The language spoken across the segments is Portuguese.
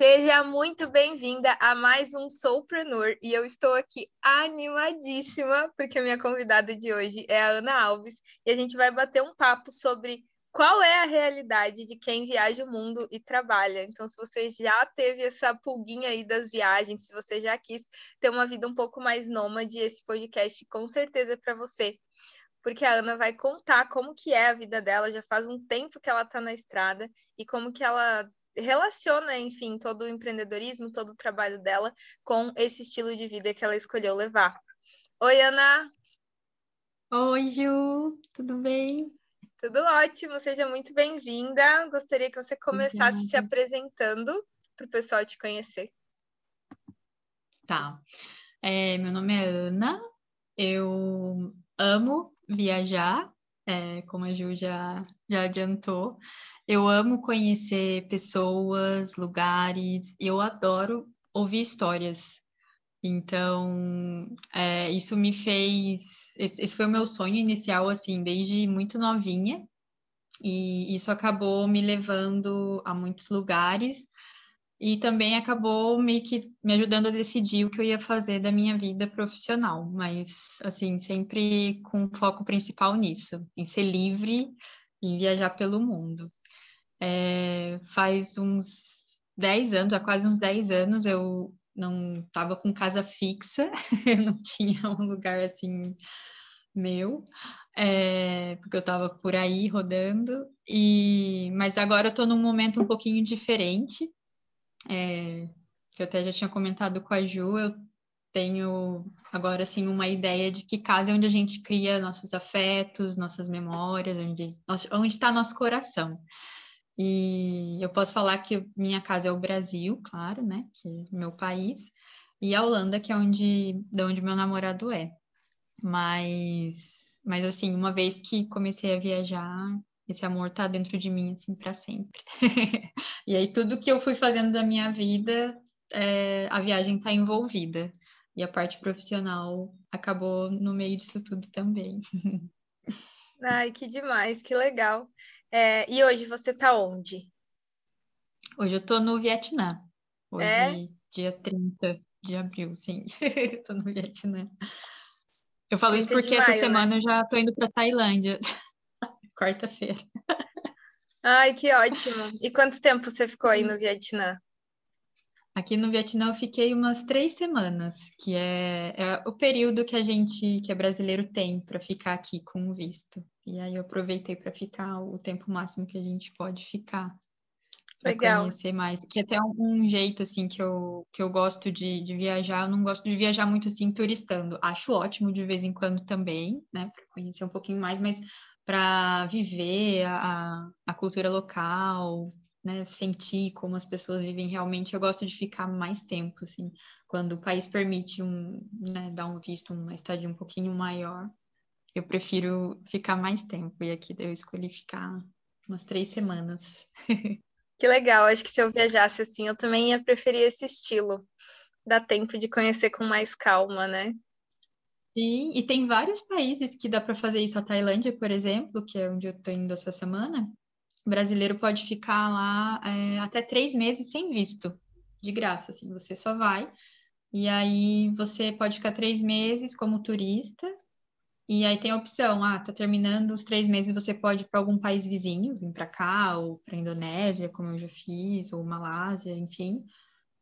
Seja muito bem-vinda a mais um Soulpreneur e eu estou aqui animadíssima porque a minha convidada de hoje é a Ana Alves e a gente vai bater um papo sobre qual é a realidade de quem viaja o mundo e trabalha. Então, se você já teve essa pulguinha aí das viagens, se você já quis ter uma vida um pouco mais nômade, esse podcast com certeza é para você. Porque a Ana vai contar como que é a vida dela, já faz um tempo que ela está na estrada e como que ela relaciona, enfim, todo o empreendedorismo, todo o trabalho dela com esse estilo de vida que ela escolheu levar. Oi, Ana! Oi, Ju, tudo bem? Tudo ótimo, seja muito bem-vinda. Gostaria que você começasse Obrigada. se apresentando para o pessoal te conhecer. Tá. É, meu nome é Ana, eu amo viajar, é, como a Ju já, já adiantou. Eu amo conhecer pessoas, lugares, eu adoro ouvir histórias. Então, é, isso me fez. Esse foi o meu sonho inicial, assim, desde muito novinha. E isso acabou me levando a muitos lugares e também acabou me, que, me ajudando a decidir o que eu ia fazer da minha vida profissional, mas assim, sempre com foco principal nisso, em ser livre e viajar pelo mundo. É, faz uns 10 anos, há quase uns 10 anos, eu não estava com casa fixa, eu não tinha um lugar assim meu, é, porque eu estava por aí rodando, e mas agora eu estou num momento um pouquinho diferente, é, que eu até já tinha comentado com a Ju, eu tenho agora assim uma ideia de que casa é onde a gente cria nossos afetos, nossas memórias, onde está nosso coração. E eu posso falar que minha casa é o Brasil, claro, né? Que é meu país, e a Holanda, que é onde, de onde meu namorado é. Mas, mas assim, uma vez que comecei a viajar, esse amor tá dentro de mim, assim, para sempre. e aí, tudo que eu fui fazendo da minha vida, é, a viagem tá envolvida. E a parte profissional acabou no meio disso tudo também. Ai, que demais, que legal. É, e hoje você está onde? Hoje eu estou no Vietnã. Hoje, é? dia 30 de abril, sim. Estou no Vietnã. Eu falo isso porque maio, essa né? semana né? eu já estou indo para Tailândia. Quarta-feira. Ai, que ótimo. E quanto tempo você ficou aí no Vietnã? Aqui no Vietnã eu fiquei umas três semanas, que é, é o período que a gente, que é brasileiro, tem para ficar aqui com o visto. E aí eu aproveitei para ficar o tempo máximo que a gente pode ficar. Para conhecer mais. Que é até um, um, jeito, assim, que eu, que eu gosto de, de viajar. Eu não gosto de viajar muito, assim, turistando. Acho ótimo de vez em quando também, né? Para conhecer um pouquinho mais, mas para viver a, a cultura local, né, sentir como as pessoas vivem realmente, eu gosto de ficar mais tempo, assim, quando o país permite um, né, dar um visto, uma estadia um pouquinho maior, eu prefiro ficar mais tempo, e aqui eu escolhi ficar umas três semanas. Que legal, acho que se eu viajasse assim, eu também ia preferir esse estilo, dá tempo de conhecer com mais calma, né? Sim, e tem vários países que dá para fazer isso. A Tailândia, por exemplo, que é onde eu estou indo essa semana, o brasileiro pode ficar lá é, até três meses sem visto, de graça, assim, você só vai. E aí você pode ficar três meses como turista, e aí tem a opção, ah, tá terminando os três meses, você pode ir para algum país vizinho, vir para cá, ou para Indonésia, como eu já fiz, ou Malásia, enfim.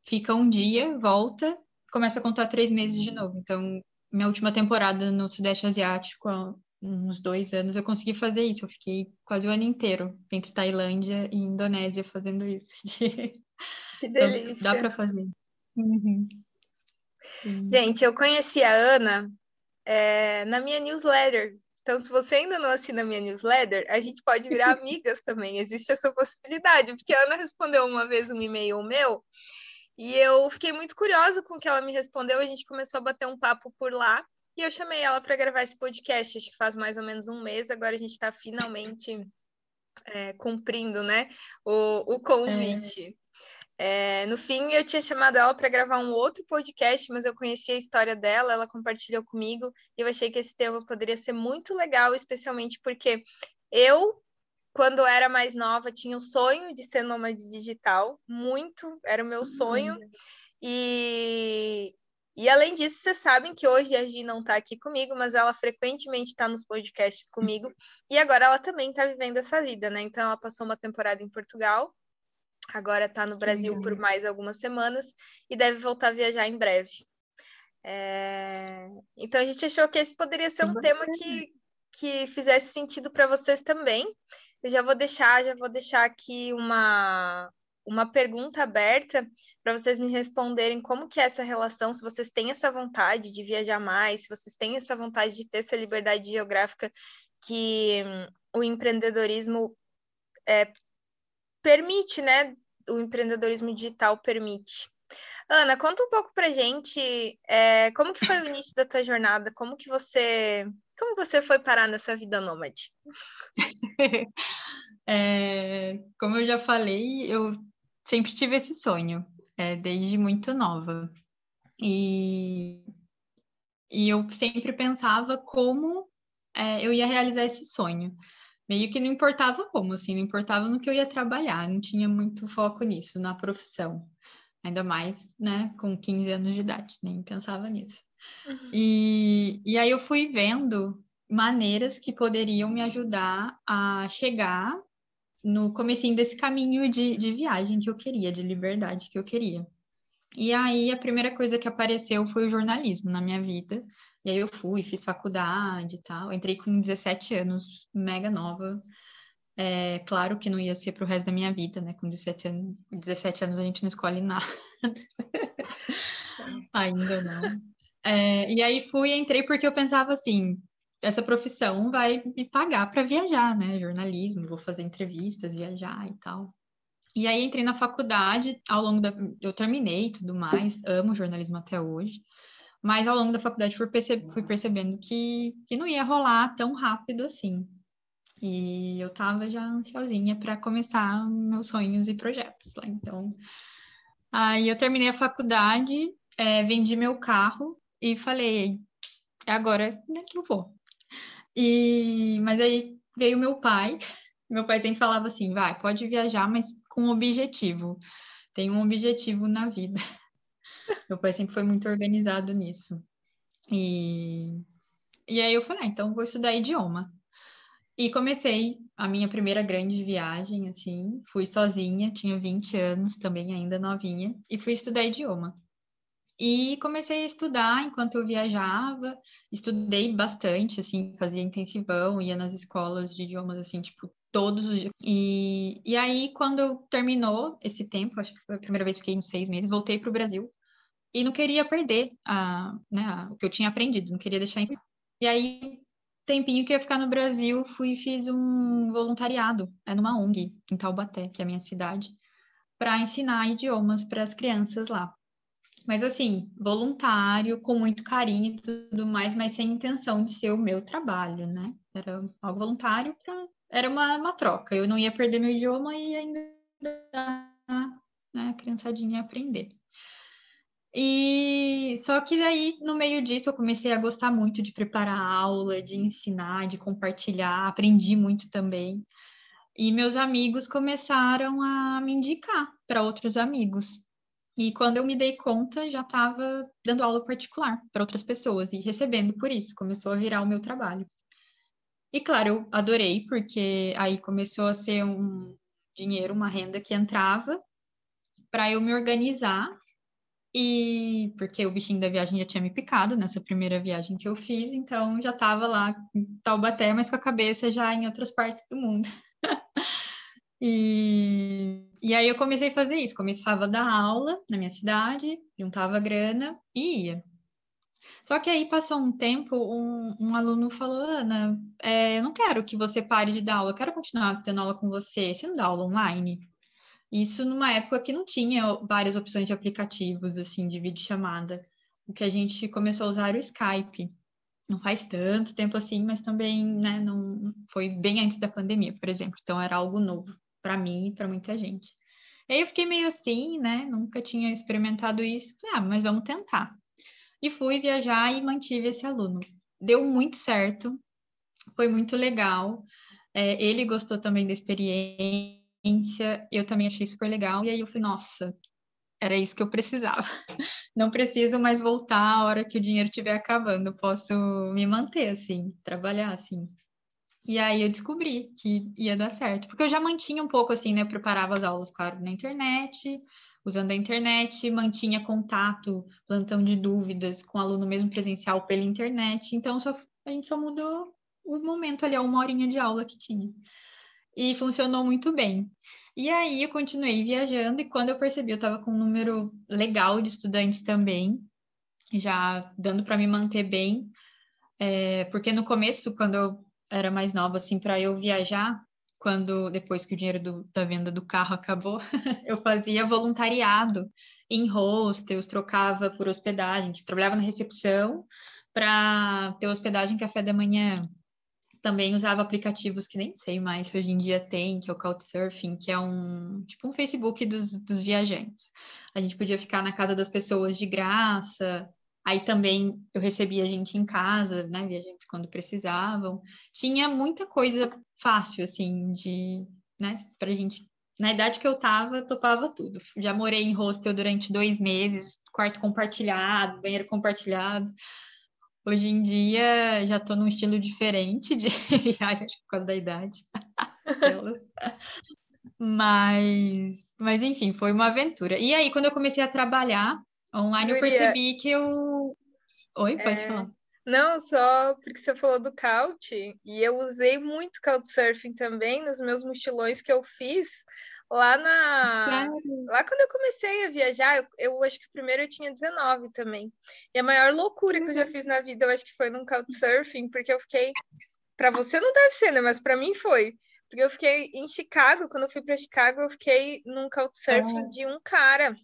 Fica um dia, volta, começa a contar três meses de novo. Então, minha última temporada no Sudeste Asiático, uns dois anos eu consegui fazer isso. Eu fiquei quase o ano inteiro entre Tailândia e Indonésia fazendo isso. Que delícia. Então, dá para fazer. Uhum. Gente, eu conheci a Ana é, na minha newsletter. Então, se você ainda não assina a minha newsletter, a gente pode virar amigas também. Existe essa possibilidade, porque a Ana respondeu uma vez um e-mail meu e eu fiquei muito curiosa com o que ela me respondeu. A gente começou a bater um papo por lá. E eu chamei ela para gravar esse podcast, acho que faz mais ou menos um mês. Agora a gente está finalmente é, cumprindo né, o, o convite. É. É, no fim, eu tinha chamado ela para gravar um outro podcast, mas eu conheci a história dela, ela compartilhou comigo e eu achei que esse tema poderia ser muito legal, especialmente porque eu quando era mais nova, tinha o sonho de ser nômade digital, muito, era o meu sonho. E, e além disso, vocês sabem que hoje a Gi não está aqui comigo, mas ela frequentemente está nos podcasts comigo. E agora ela também está vivendo essa vida, né? Então ela passou uma temporada em Portugal, agora está no Brasil por mais algumas semanas e deve voltar a viajar em breve. É... Então a gente achou que esse poderia ser um tema que, que fizesse sentido para vocês também. Eu já vou deixar, já vou deixar aqui uma, uma pergunta aberta para vocês me responderem como que é essa relação, se vocês têm essa vontade de viajar mais, se vocês têm essa vontade de ter essa liberdade geográfica que hum, o empreendedorismo é, permite, né? O empreendedorismo digital permite. Ana, conta um pouco pra gente é, como que foi o início da tua jornada, como que você como você foi parar nessa vida nômade? é, como eu já falei, eu sempre tive esse sonho, é, desde muito nova. E, e eu sempre pensava como é, eu ia realizar esse sonho. Meio que não importava como, assim, não importava no que eu ia trabalhar, não tinha muito foco nisso, na profissão. Ainda mais, né, com 15 anos de idade, nem pensava nisso. E, e aí eu fui vendo maneiras que poderiam me ajudar a chegar no comecinho desse caminho de, de viagem que eu queria, de liberdade que eu queria. E aí a primeira coisa que apareceu foi o jornalismo na minha vida. E aí eu fui, fiz faculdade e tal. Entrei com 17 anos, mega nova. É, claro que não ia ser para o resto da minha vida, né? Com 17 anos, 17 anos a gente não escolhe nada. Ainda não. É, e aí fui, entrei porque eu pensava assim, essa profissão vai me pagar para viajar, né? Jornalismo, vou fazer entrevistas, viajar e tal. E aí entrei na faculdade, ao longo da. Eu terminei tudo mais, amo jornalismo até hoje. Mas ao longo da faculdade fui, perce... fui percebendo que, que não ia rolar tão rápido assim. E eu tava já ansiosinha para começar meus sonhos e projetos lá. Então, aí eu terminei a faculdade, é, vendi meu carro e falei, é agora né, que eu vou. E, mas aí veio meu pai. Meu pai sempre falava assim: vai, pode viajar, mas com objetivo. Tem um objetivo na vida. Meu pai sempre foi muito organizado nisso. E, e aí eu falei: ah, então vou estudar idioma. E comecei a minha primeira grande viagem, assim, fui sozinha, tinha 20 anos, também ainda novinha, e fui estudar idioma. E comecei a estudar enquanto eu viajava, estudei bastante, assim, fazia intensivão, ia nas escolas de idiomas, assim, tipo, todos os dias. E, e aí, quando terminou esse tempo, acho que foi a primeira vez que fiquei uns seis meses, voltei para o Brasil e não queria perder a, né, a, o que eu tinha aprendido, não queria deixar. E aí, tempinho que ia ficar no Brasil, fui e fiz um voluntariado, é numa ONG, em Taubaté, que é a minha cidade, para ensinar idiomas para as crianças lá. Mas assim, voluntário, com muito carinho e tudo mais, mas sem intenção de ser o meu trabalho, né? Era algo voluntário era uma, uma troca. Eu não ia perder meu idioma e ainda né, a criançadinha aprender. E só que daí, no meio disso, eu comecei a gostar muito de preparar aula, de ensinar, de compartilhar, aprendi muito também. E meus amigos começaram a me indicar para outros amigos. E quando eu me dei conta, já estava dando aula particular para outras pessoas e recebendo por isso, começou a virar o meu trabalho. E claro, eu adorei, porque aí começou a ser um dinheiro, uma renda que entrava para eu me organizar. E porque o bichinho da viagem já tinha me picado nessa primeira viagem que eu fiz, então já estava lá em Taubaté, mas com a cabeça já em outras partes do mundo. E, e aí eu comecei a fazer isso, começava a dar aula na minha cidade, juntava grana e ia. Só que aí passou um tempo, um, um aluno falou, Ana, é, eu não quero que você pare de dar aula, eu quero continuar tendo aula com você, você não dá aula online? Isso numa época que não tinha várias opções de aplicativos, assim, de videochamada. O que a gente começou a usar o Skype. Não faz tanto tempo assim, mas também, né, não foi bem antes da pandemia, por exemplo. Então era algo novo para mim e para muita gente. E aí eu fiquei meio assim, né? Nunca tinha experimentado isso. ah, mas vamos tentar. E fui viajar e mantive esse aluno. Deu muito certo, foi muito legal. É, ele gostou também da experiência, eu também achei super legal. E aí eu falei, nossa, era isso que eu precisava. Não preciso mais voltar a hora que o dinheiro estiver acabando. Posso me manter assim, trabalhar assim. E aí eu descobri que ia dar certo, porque eu já mantinha um pouco assim, né? Eu preparava as aulas, claro, na internet, usando a internet, mantinha contato, plantão de dúvidas com o aluno mesmo presencial pela internet. Então só, a gente só mudou o momento ali, uma horinha de aula que tinha. E funcionou muito bem. E aí eu continuei viajando, e quando eu percebi, eu estava com um número legal de estudantes também, já dando para me manter bem. É, porque no começo, quando eu era mais nova, assim, para eu viajar, quando depois que o dinheiro do, da venda do carro acabou, eu fazia voluntariado em hostels, trocava por hospedagem, tipo, trabalhava na recepção para ter hospedagem café da manhã. Também usava aplicativos que nem sei mais se hoje em dia tem, que é o Couchsurfing, que é um tipo um Facebook dos, dos viajantes. A gente podia ficar na casa das pessoas de graça, Aí também eu recebia gente em casa, né, viajantes quando precisavam. Tinha muita coisa fácil, assim, de, né, pra gente. Na idade que eu tava, topava tudo. Já morei em hostel durante dois meses, quarto compartilhado, banheiro compartilhado. Hoje em dia já tô num estilo diferente de viagem por causa da idade. mas, mas enfim, foi uma aventura. E aí, quando eu comecei a trabalhar, Online eu percebi que eu. Oi, pode é... falar. Não, só porque você falou do couch, e eu usei muito couchsurfing também nos meus mochilões que eu fiz lá na. Sério? Lá quando eu comecei a viajar, eu, eu, acho que primeiro eu tinha 19 também. E a maior loucura que eu já uhum. fiz na vida, eu acho que foi num couchsurfing, porque eu fiquei. Para você não deve ser, né? Mas para mim foi. Porque eu fiquei em Chicago, quando eu fui para Chicago, eu fiquei num couchsurfing ah. de um cara.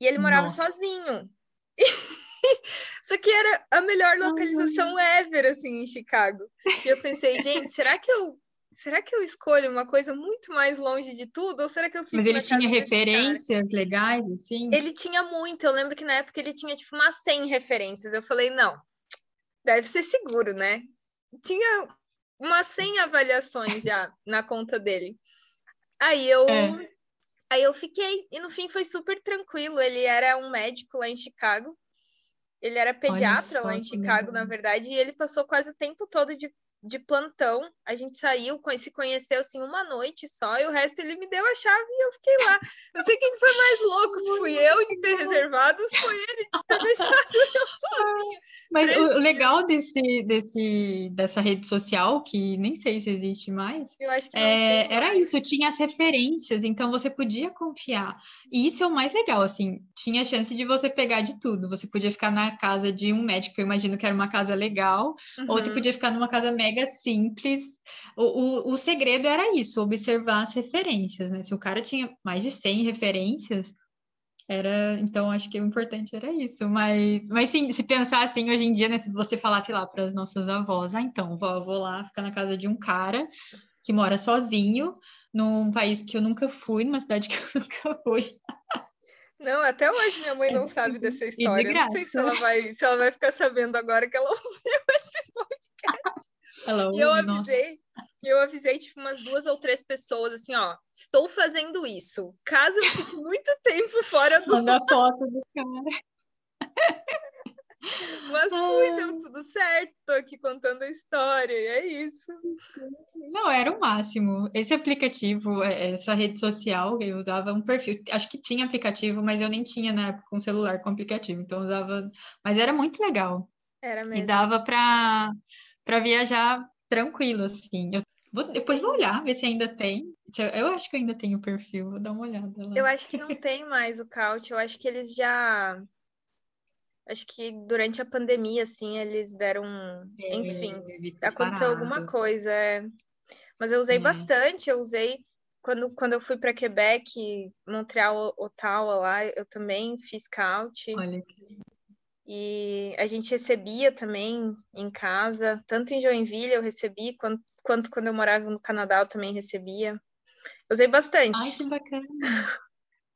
E ele morava Nossa. sozinho. Só que era a melhor localização ever, assim, em Chicago. E eu pensei, gente, será que eu será que eu escolho uma coisa muito mais longe de tudo? Ou será que eu fico Mas ele tinha referências legais, assim? Ele tinha muito. Eu lembro que na época ele tinha, tipo, umas 100 referências. Eu falei, não, deve ser seguro, né? Tinha umas 100 avaliações já na conta dele. Aí eu é. Aí eu fiquei, e no fim foi super tranquilo. Ele era um médico lá em Chicago. Ele era pediatra lá em Chicago, na verdade, e ele passou quase o tempo todo de, de plantão. A gente saiu, se conheceu assim uma noite só, e o resto ele me deu a chave e eu fiquei lá. Eu sei quem foi mais louco, se fui eu de ter reservado, se foi ele de ter deixado eu sozinha. Mas o legal desse, desse, dessa rede social, que nem sei se existe mais, é, era mais. isso, tinha as referências, então você podia confiar. E isso é o mais legal, assim, tinha chance de você pegar de tudo. Você podia ficar na casa de um médico, eu imagino que era uma casa legal, uhum. ou você uhum. podia ficar numa casa mega simples. O, o, o segredo era isso, observar as referências, né? Se o cara tinha mais de 100 referências, era, então acho que o importante era isso, mas, mas sim, se pensar assim hoje em dia, né, se você falasse lá para as nossas avós, ah, então, vou, vou lá ficar na casa de um cara que mora sozinho, num país que eu nunca fui, numa cidade que eu nunca fui. Não, até hoje minha mãe não é, sabe dessa história. De não sei se ela vai, se ela vai ficar sabendo agora que ela ouviu esse podcast. Ouve, e eu avisei, nossa eu avisei, tipo, umas duas ou três pessoas, assim, ó, estou fazendo isso. Caso eu fique muito tempo fora do... Manda foto do cara. Mas fui, deu tudo certo, tô aqui contando a história, e é isso. Não, era o máximo. Esse aplicativo, é, essa rede social, eu usava um perfil, acho que tinha aplicativo, mas eu nem tinha na época um celular com aplicativo, então usava, mas era muito legal. Era mesmo. E dava para para viajar tranquilo, assim. Eu Vou, depois vou olhar, ver se ainda tem. Eu acho que ainda tem o perfil, vou dar uma olhada lá. Eu acho que não tem mais o Couch, eu acho que eles já. Acho que durante a pandemia, assim, eles deram. É, Enfim, aconteceu alguma coisa. É... Mas eu usei é. bastante, eu usei. Quando, quando eu fui para Quebec, Montreal, Ottawa lá, eu também fiz couch. Olha que e a gente recebia também em casa, tanto em Joinville eu recebi, quanto, quanto quando eu morava no Canadá eu também recebia. Usei bastante. Ai, que bacana.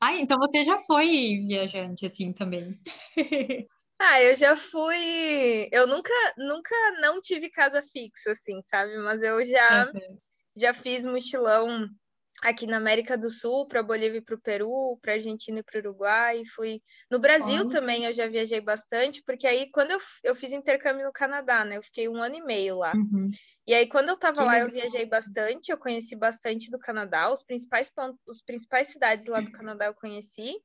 Ai, então você já foi viajante assim também. Ah, eu já fui. Eu nunca, nunca não tive casa fixa, assim, sabe? Mas eu já, uhum. já fiz mochilão aqui na América do Sul, para Bolívia e para o Peru, para Argentina e para o Uruguai. Fui no Brasil também, eu já viajei bastante, porque aí quando eu, eu fiz intercâmbio no Canadá, né? Eu fiquei um ano e meio lá. Uhum. E aí, quando eu estava lá, eu viajei bastante, eu conheci bastante do Canadá, os principais pontos, os principais cidades lá do Canadá eu conheci.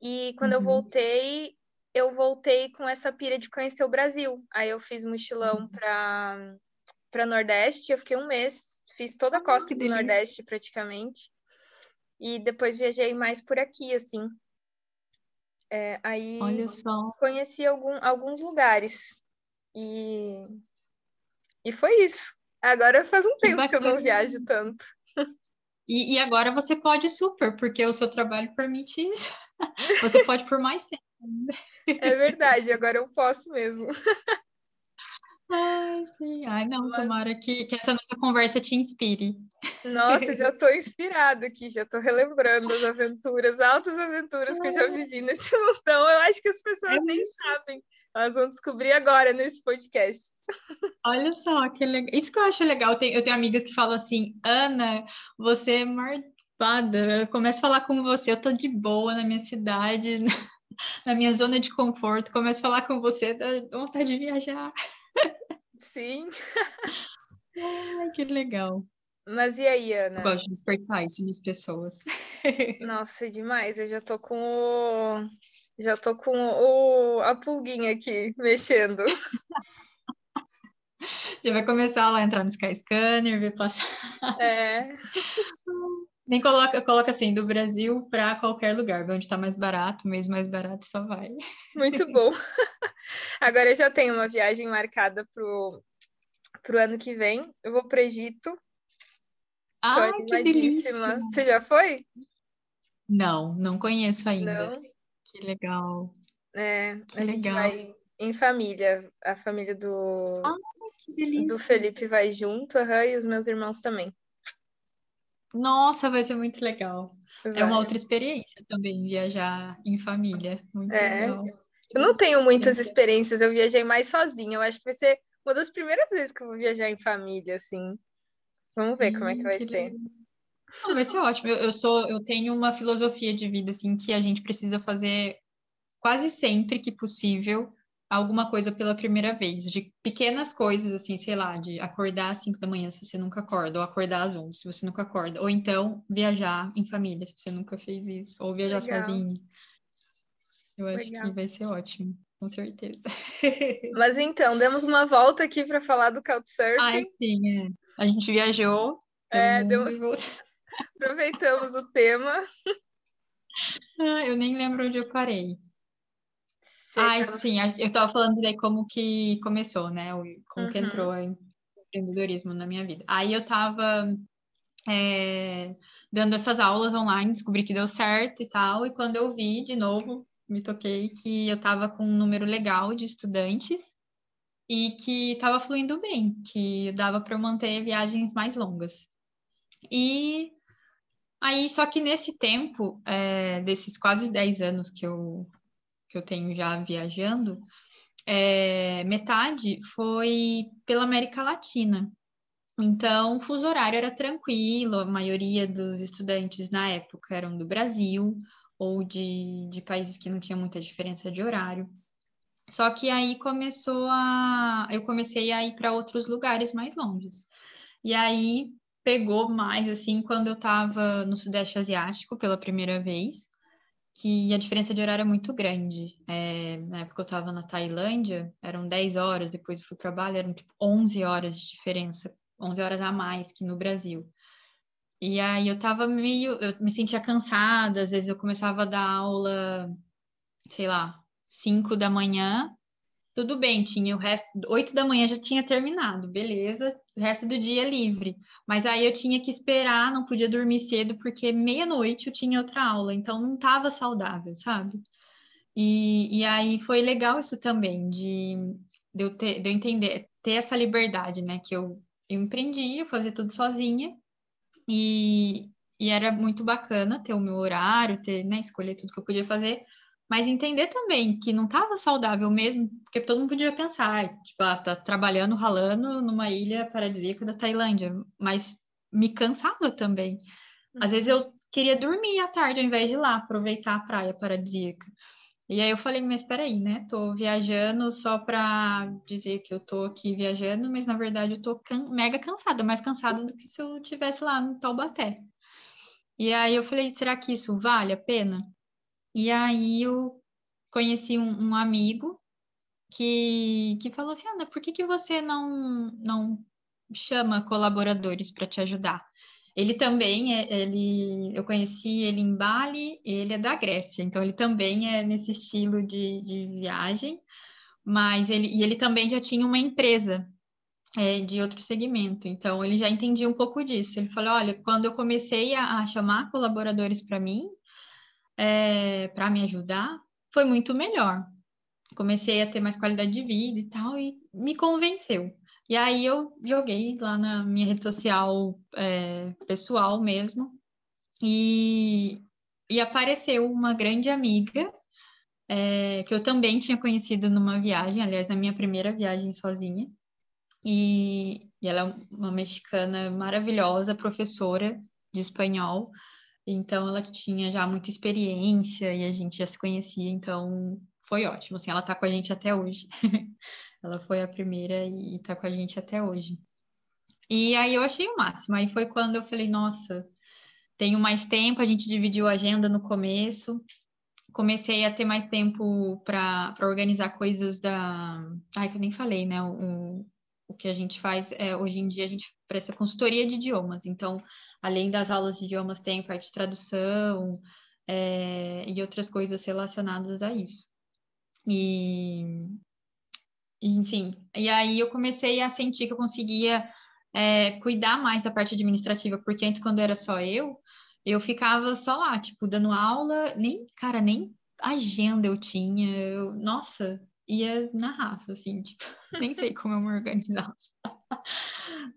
E quando uhum. eu voltei, eu voltei com essa pira de conhecer o Brasil. Aí eu fiz mochilão para para Nordeste, eu fiquei um mês, fiz toda a ah, costa do Nordeste praticamente. E depois viajei mais por aqui, assim. É, aí conheci algum, alguns lugares. E, e foi isso. Agora faz um que tempo bacana. que eu não viajo tanto. E, e, agora você pode super, porque o seu trabalho permite isso. Você pode por mais tempo. É verdade, agora eu posso mesmo. Ai, sim. Ai, não, Mas... tomara que, que essa nossa conversa te inspire. Nossa, já estou inspirada aqui, já estou relembrando as aventuras, altas aventuras que eu já vivi nesse montão. Eu acho que as pessoas é nem sabem. Elas vão descobrir agora nesse podcast. Olha só, que legal. Isso que eu acho legal. Eu tenho, amigas que falam assim, Ana, você é marpada. Eu começo a falar com você, eu tô de boa na minha cidade, na minha zona de conforto. Começo a falar com você, dá vontade de viajar. Sim. Ai, que legal. Mas e aí, Ana? Eu gosto de despertar isso nas pessoas. Nossa, demais. Eu já tô com o. Já tô com o... a pulguinha aqui mexendo. Já vai começar lá a entrar no Skyscanner, ver passar. É. Nem coloca, coloca assim, do Brasil para qualquer lugar, onde está mais barato, mesmo mais barato, só vai. Muito bom. Agora eu já tenho uma viagem marcada pro, pro ano que vem. Eu vou para o Egito. Ah, que delícia! Você já foi? Não, não conheço ainda. Não? Que legal. É, que a legal. gente vai em família. A família do, ah, do Felipe vai junto, uhum, e os meus irmãos também. Nossa, vai ser muito legal. Vai. É uma outra experiência também, viajar em família. Muito é. legal. Eu não tenho muitas experiências, eu viajei mais sozinha. Eu acho que vai ser uma das primeiras vezes que eu vou viajar em família, assim. Vamos ver como é que vai que ser. Não, vai ser ótimo. Eu, eu, sou, eu tenho uma filosofia de vida, assim, que a gente precisa fazer quase sempre que possível alguma coisa pela primeira vez, de pequenas coisas, assim, sei lá, de acordar às 5 da manhã se você nunca acorda, ou acordar às 11 se você nunca acorda, ou então viajar em família se você nunca fez isso, ou viajar Legal. sozinho. Eu acho Legal. que vai ser ótimo, com certeza. Mas então, demos uma volta aqui para falar do Couchsurfing. Ai, sim, é. A gente viajou. É, deu... aproveitamos o tema. Ah, eu nem lembro onde eu parei. Ai, tava... sim, eu estava falando daí como que começou, né? Como uhum. que entrou o empreendedorismo na minha vida. Aí eu estava é, dando essas aulas online, descobri que deu certo e tal, e quando eu vi de novo, me toquei que eu estava com um número legal de estudantes e que estava fluindo bem, que dava para eu manter viagens mais longas. E aí, só que nesse tempo, é, desses quase 10 anos que eu que eu tenho já viajando, é, metade foi pela América Latina. Então, o fuso horário era tranquilo, a maioria dos estudantes na época eram do Brasil ou de, de países que não tinham muita diferença de horário. Só que aí começou a. Eu comecei a ir para outros lugares mais longes. E aí pegou mais assim quando eu estava no Sudeste Asiático pela primeira vez que a diferença de horário é muito grande. É, na época eu estava na Tailândia, eram 10 horas, depois eu fui para Bali, eram tipo 11 horas de diferença, 11 horas a mais que no Brasil. E aí eu tava meio, eu me sentia cansada, às vezes eu começava a dar aula, sei lá, 5 da manhã, tudo bem, tinha o resto, 8 da manhã já tinha terminado, beleza, o resto do dia livre. Mas aí eu tinha que esperar, não podia dormir cedo, porque meia-noite eu tinha outra aula, então não estava saudável, sabe? E, e aí foi legal isso também, de, de, eu, ter, de eu entender, ter essa liberdade, né? Que eu, eu empreendi, eu fazia tudo sozinha, e, e era muito bacana ter o meu horário, ter, né, escolher tudo que eu podia fazer, mas entender também que não estava saudável mesmo, porque todo mundo podia pensar, tipo, ah, tá trabalhando, ralando numa ilha paradisíaca da Tailândia, mas me cansava também. Às vezes eu uhum. queria dormir à tarde ao invés de ir lá aproveitar a praia paradisíaca. E aí eu falei, mas peraí, né? Tô viajando só para dizer que eu tô aqui viajando, mas na verdade eu tô can mega cansada, mais cansada do que se eu tivesse lá no Taubaté. E aí eu falei, será que isso vale a pena? E aí eu conheci um, um amigo que, que falou assim, Ana, por que, que você não, não chama colaboradores para te ajudar? Ele também é, ele, eu conheci ele em Bali, ele é da Grécia, então ele também é nesse estilo de, de viagem, mas ele, e ele também já tinha uma empresa é, de outro segmento, então ele já entendia um pouco disso. Ele falou: olha, quando eu comecei a, a chamar colaboradores para mim, é, para me ajudar, foi muito melhor. Comecei a ter mais qualidade de vida e tal, e me convenceu. E aí eu joguei lá na minha rede social é, pessoal mesmo, e, e apareceu uma grande amiga é, que eu também tinha conhecido numa viagem, aliás, na minha primeira viagem sozinha. E, e ela é uma mexicana maravilhosa, professora de espanhol. Então ela tinha já muita experiência e a gente já se conhecia, então foi ótimo. Assim, ela tá com a gente até hoje. ela foi a primeira e tá com a gente até hoje. E aí eu achei o máximo. Aí foi quando eu falei, nossa, tenho mais tempo, a gente dividiu a agenda no começo. Comecei a ter mais tempo para organizar coisas da. Ai, que eu nem falei, né? O, o que a gente faz é, hoje em dia, a gente presta consultoria de idiomas. Então, além das aulas de idiomas, tem parte de tradução é, e outras coisas relacionadas a isso. E, enfim, e aí eu comecei a sentir que eu conseguia é, cuidar mais da parte administrativa, porque antes, quando era só eu, eu ficava só lá, tipo, dando aula, nem, cara, nem agenda eu tinha, eu, nossa, ia na raça, assim, tipo, nem sei como eu me organizava.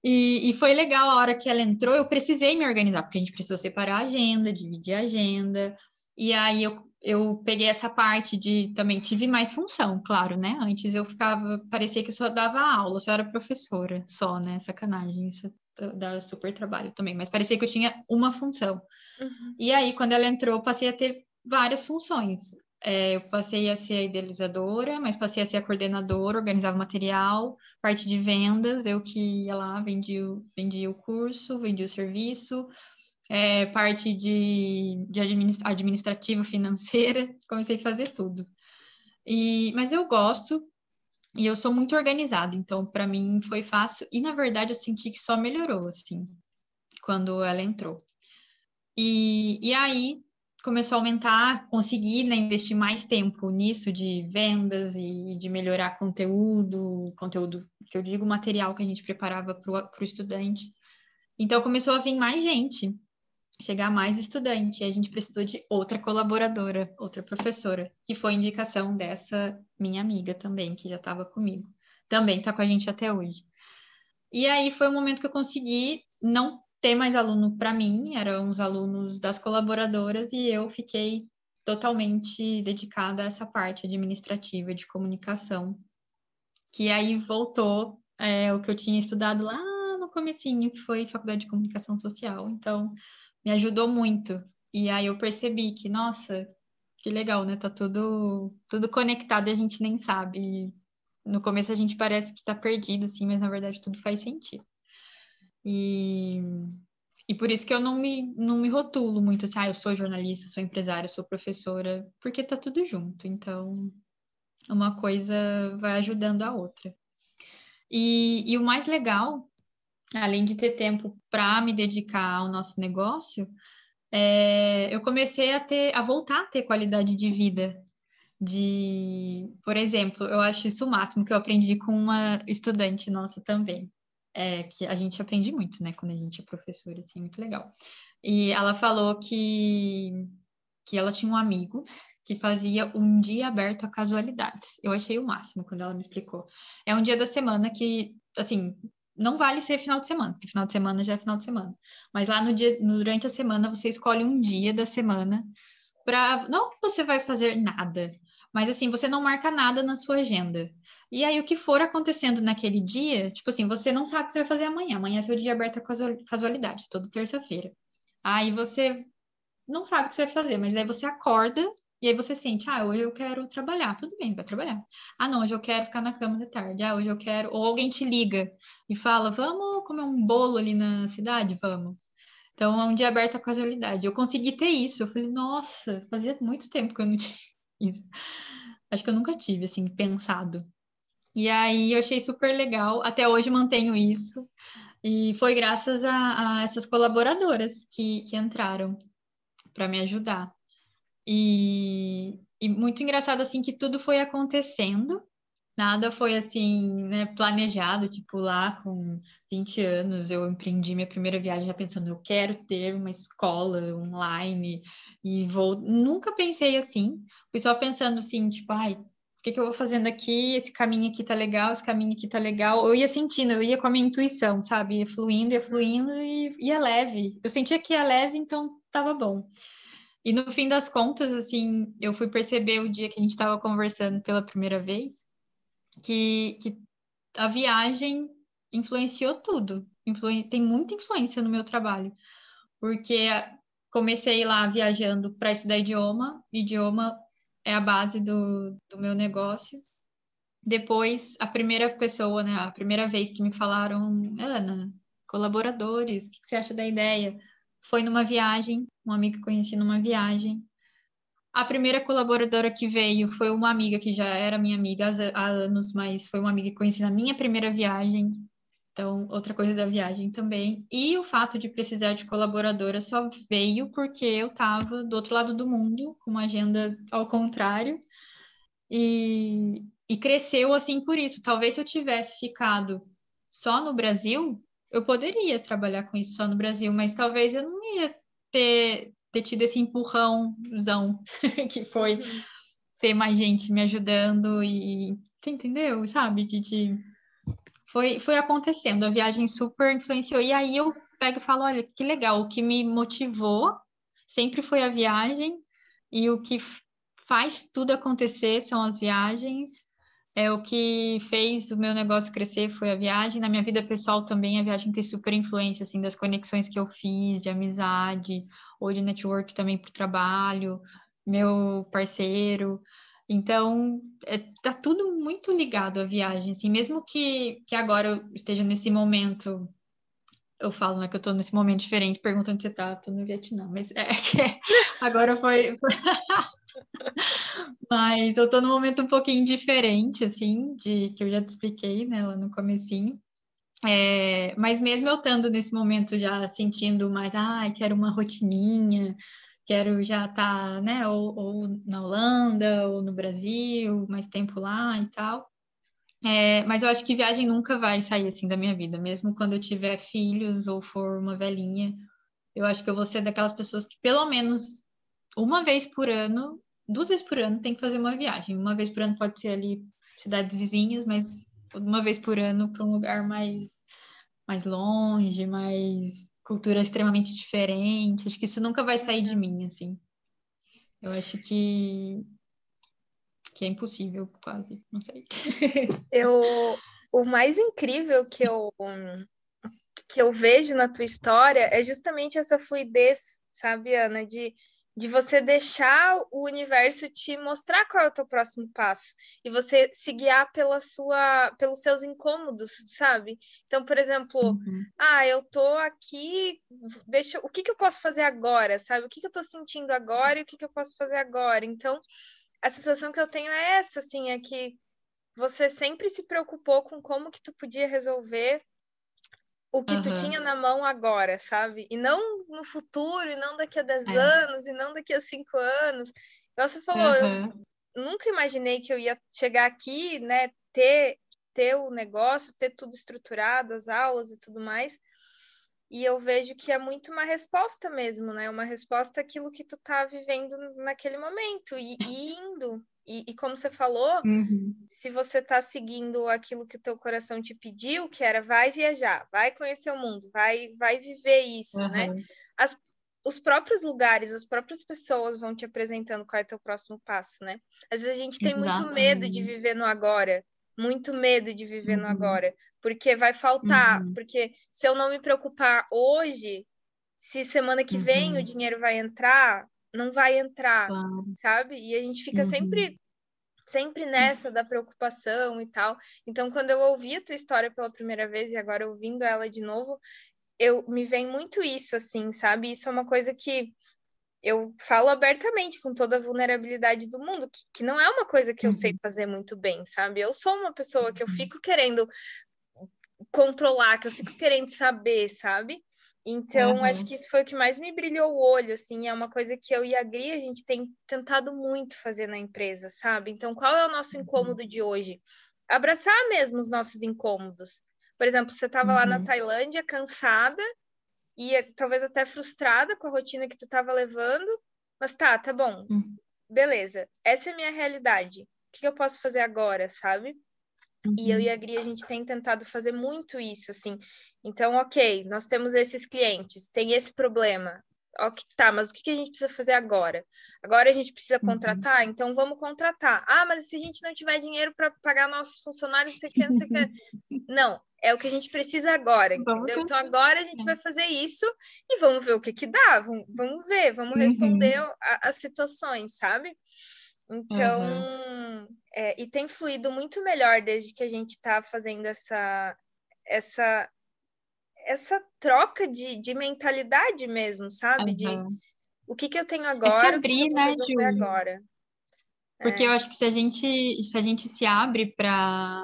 E, e, foi legal a hora que ela entrou, eu precisei me organizar, porque a gente precisou separar a agenda, dividir a agenda. E aí eu, eu peguei essa parte de também tive mais função, claro, né? Antes eu ficava, parecia que só dava aula, só era professora, só, né? Sacanagem, isso dá super trabalho também, mas parecia que eu tinha uma função. Uhum. E aí, quando ela entrou, eu passei a ter várias funções. É, eu passei a ser a idealizadora, mas passei a ser a coordenadora, organizava material, parte de vendas, eu que ia lá, vendia, vendia o curso, vendia o serviço, é, parte de, de administrativa financeira, comecei a fazer tudo. E, mas eu gosto e eu sou muito organizada, então para mim foi fácil. E na verdade eu senti que só melhorou, assim, quando ela entrou. E, e aí começou a aumentar, consegui né, investir mais tempo nisso de vendas e de melhorar conteúdo, conteúdo que eu digo material que a gente preparava para o estudante. Então começou a vir mais gente, chegar mais estudante, e a gente precisou de outra colaboradora, outra professora, que foi indicação dessa minha amiga também, que já estava comigo. Também está com a gente até hoje. E aí foi o momento que eu consegui não ter mais aluno para mim, eram os alunos das colaboradoras e eu fiquei totalmente dedicada a essa parte administrativa de comunicação, que aí voltou é, o que eu tinha estudado lá no comecinho, que foi Faculdade de Comunicação Social, então me ajudou muito. E aí eu percebi que, nossa, que legal, né? Tá tudo, tudo conectado e a gente nem sabe. No começo a gente parece que tá perdido, assim, mas na verdade tudo faz sentido. E, e por isso que eu não me, não me rotulo muito assim, ah, eu sou jornalista, sou empresária, sou professora, porque tá tudo junto. Então, uma coisa vai ajudando a outra. E, e o mais legal, além de ter tempo para me dedicar ao nosso negócio, é, eu comecei a ter, a voltar a ter qualidade de vida. De, por exemplo, eu acho isso o máximo que eu aprendi com uma estudante nossa também é, que a gente aprende muito, né, quando a gente é professora, assim, muito legal. E ela falou que, que ela tinha um amigo que fazia um dia aberto a casualidades. Eu achei o máximo quando ela me explicou. É um dia da semana que, assim, não vale ser final de semana, porque final de semana já é final de semana. Mas lá no dia, durante a semana, você escolhe um dia da semana para não que você vai fazer nada, mas assim, você não marca nada na sua agenda. E aí, o que for acontecendo naquele dia, tipo assim, você não sabe o que você vai fazer amanhã. Amanhã é seu dia aberto a casualidade, toda terça-feira. Aí você não sabe o que você vai fazer, mas aí você acorda e aí você sente, ah, hoje eu quero trabalhar. Tudo bem, vai trabalhar. Ah, não, hoje eu quero ficar na cama de tarde. Ah, hoje eu quero. Ou alguém te liga e fala, vamos comer um bolo ali na cidade? Vamos. Então, é um dia aberto à casualidade. Eu consegui ter isso. Eu falei, nossa, fazia muito tempo que eu não tinha isso. Acho que eu nunca tive, assim, pensado. E aí eu achei super legal. Até hoje mantenho isso. E foi graças a, a essas colaboradoras que, que entraram para me ajudar. E, e muito engraçado, assim, que tudo foi acontecendo Nada foi assim, né, planejado, tipo, lá com 20 anos eu empreendi minha primeira viagem já pensando, eu quero ter uma escola online e vou. Nunca pensei assim, fui só pensando assim, tipo, ai, o que que eu vou fazendo aqui? Esse caminho aqui tá legal, esse caminho aqui tá legal. Eu ia sentindo, eu ia com a minha intuição, sabe? Ia fluindo, ia fluindo e ia leve. Eu sentia que ia leve, então tava bom. E no fim das contas, assim, eu fui perceber o dia que a gente estava conversando pela primeira vez que, que a viagem influenciou tudo. Tem muita influência no meu trabalho, porque comecei lá viajando para estudar idioma, idioma é a base do, do meu negócio. Depois, a primeira pessoa, né, a primeira vez que me falaram, Ana, colaboradores, o que você acha da ideia? Foi numa viagem, um amigo que conheci numa viagem, a primeira colaboradora que veio foi uma amiga que já era minha amiga há anos, mas foi uma amiga que conheci na minha primeira viagem. Então, outra coisa da viagem também. E o fato de precisar de colaboradora só veio porque eu estava do outro lado do mundo, com uma agenda ao contrário. E, e cresceu assim por isso. Talvez se eu tivesse ficado só no Brasil, eu poderia trabalhar com isso só no Brasil, mas talvez eu não ia ter ter tido esse empurrãozão que foi ter mais gente me ajudando e você entendeu, sabe? De, de, Foi, foi acontecendo, a viagem super influenciou. E aí eu pego e falo, olha, que legal, o que me motivou sempre foi a viagem e o que faz tudo acontecer são as viagens. É o que fez o meu negócio crescer foi a viagem. Na minha vida pessoal também a viagem tem super influência assim das conexões que eu fiz, de amizade, ou de network também para o trabalho, meu parceiro. Então, é, tá tudo muito ligado à viagem, assim, mesmo que, que agora eu esteja nesse momento, eu falo, né, que eu tô nesse momento diferente, perguntando onde você tá, tô no Vietnã, mas é que agora foi... mas eu tô num momento um pouquinho diferente, assim, de que eu já te expliquei, né, lá no comecinho, é, mas mesmo eu estando nesse momento já sentindo mais, ai, quero uma rotininha, quero já estar, tá, né, ou, ou, na Holanda, ou no Brasil, mais tempo lá e tal. É, mas eu acho que viagem nunca vai sair assim da minha vida, mesmo quando eu tiver filhos ou for uma velhinha. Eu acho que eu vou ser daquelas pessoas que pelo menos uma vez por ano, duas vezes por ano, tem que fazer uma viagem. Uma vez por ano pode ser ali cidades vizinhas, mas uma vez por ano para um lugar mais mais longe, mais cultura extremamente diferente. Acho que isso nunca vai sair de mim, assim. Eu acho que que é impossível, quase, não sei. Eu o mais incrível que eu que eu vejo na tua história é justamente essa fluidez, sabe, Ana, de de você deixar o universo te mostrar qual é o teu próximo passo e você se guiar pela sua, pelos seus incômodos, sabe? Então, por exemplo, uhum. ah, eu tô aqui, deixa, o que que eu posso fazer agora, sabe? O que que eu tô sentindo agora e o que que eu posso fazer agora? Então, a sensação que eu tenho é essa, assim, é que você sempre se preocupou com como que tu podia resolver o que uhum. tu tinha na mão agora, sabe? E não no futuro, e não daqui a 10 é. anos, e não daqui a 5 anos. Igual você falou, uhum. eu nunca imaginei que eu ia chegar aqui, né, ter, ter o negócio, ter tudo estruturado, as aulas e tudo mais. E eu vejo que é muito uma resposta mesmo, né? Uma resposta àquilo que tu tá vivendo naquele momento e, e indo, e, e como você falou, uhum. se você está seguindo aquilo que o teu coração te pediu, que era vai viajar, vai conhecer o mundo, vai, vai viver isso, uhum. né? As, os próprios lugares, as próprias pessoas vão te apresentando qual é o teu próximo passo, né? Às vezes a gente tem Exatamente. muito medo de viver no agora, muito medo de viver uhum. no agora, porque vai faltar, uhum. porque se eu não me preocupar hoje, se semana que uhum. vem o dinheiro vai entrar, não vai entrar, claro. sabe? E a gente fica sempre uhum. sempre nessa da preocupação e tal. Então, quando eu ouvi a tua história pela primeira vez e agora ouvindo ela de novo, eu me vem muito isso, assim, sabe? Isso é uma coisa que eu falo abertamente com toda a vulnerabilidade do mundo, que, que não é uma coisa que eu sei uhum. fazer muito bem, sabe? Eu sou uma pessoa que eu uhum. fico querendo controlar, que eu fico querendo saber, sabe? Então, uhum. acho que isso foi o que mais me brilhou o olho, assim, é uma coisa que eu e a Gri, a gente tem tentado muito fazer na empresa, sabe? Então, qual é o nosso incômodo de hoje? Abraçar mesmo os nossos incômodos, por exemplo, você estava uhum. lá na uhum. Tailândia, cansada e eh, talvez até frustrada com a rotina que tu estava levando, mas tá, tá bom. Uhum. Beleza, essa é a minha realidade. O que eu posso fazer agora, sabe? Uhum. E eu e a Gri, a gente tem tentado fazer muito isso, assim. Então, ok, nós temos esses clientes, tem esse problema ok, tá, mas o que a gente precisa fazer agora? Agora a gente precisa uhum. contratar, uhum. então vamos contratar. Ah, mas se a gente não tiver dinheiro para pagar nossos funcionários, você quer, você quer. Não, é o que a gente precisa agora, entendeu? Então agora a gente vai fazer isso e vamos ver o que que dá, vamos, vamos ver, vamos responder uhum. as situações, sabe? Então, uhum. é, e tem fluído muito melhor desde que a gente está fazendo essa, essa essa troca de, de mentalidade mesmo, sabe? Uhum. De o que, que eu tenho agora, é se abrir, o que, que eu né, agora. Porque é. eu acho que se a gente se, a gente se abre para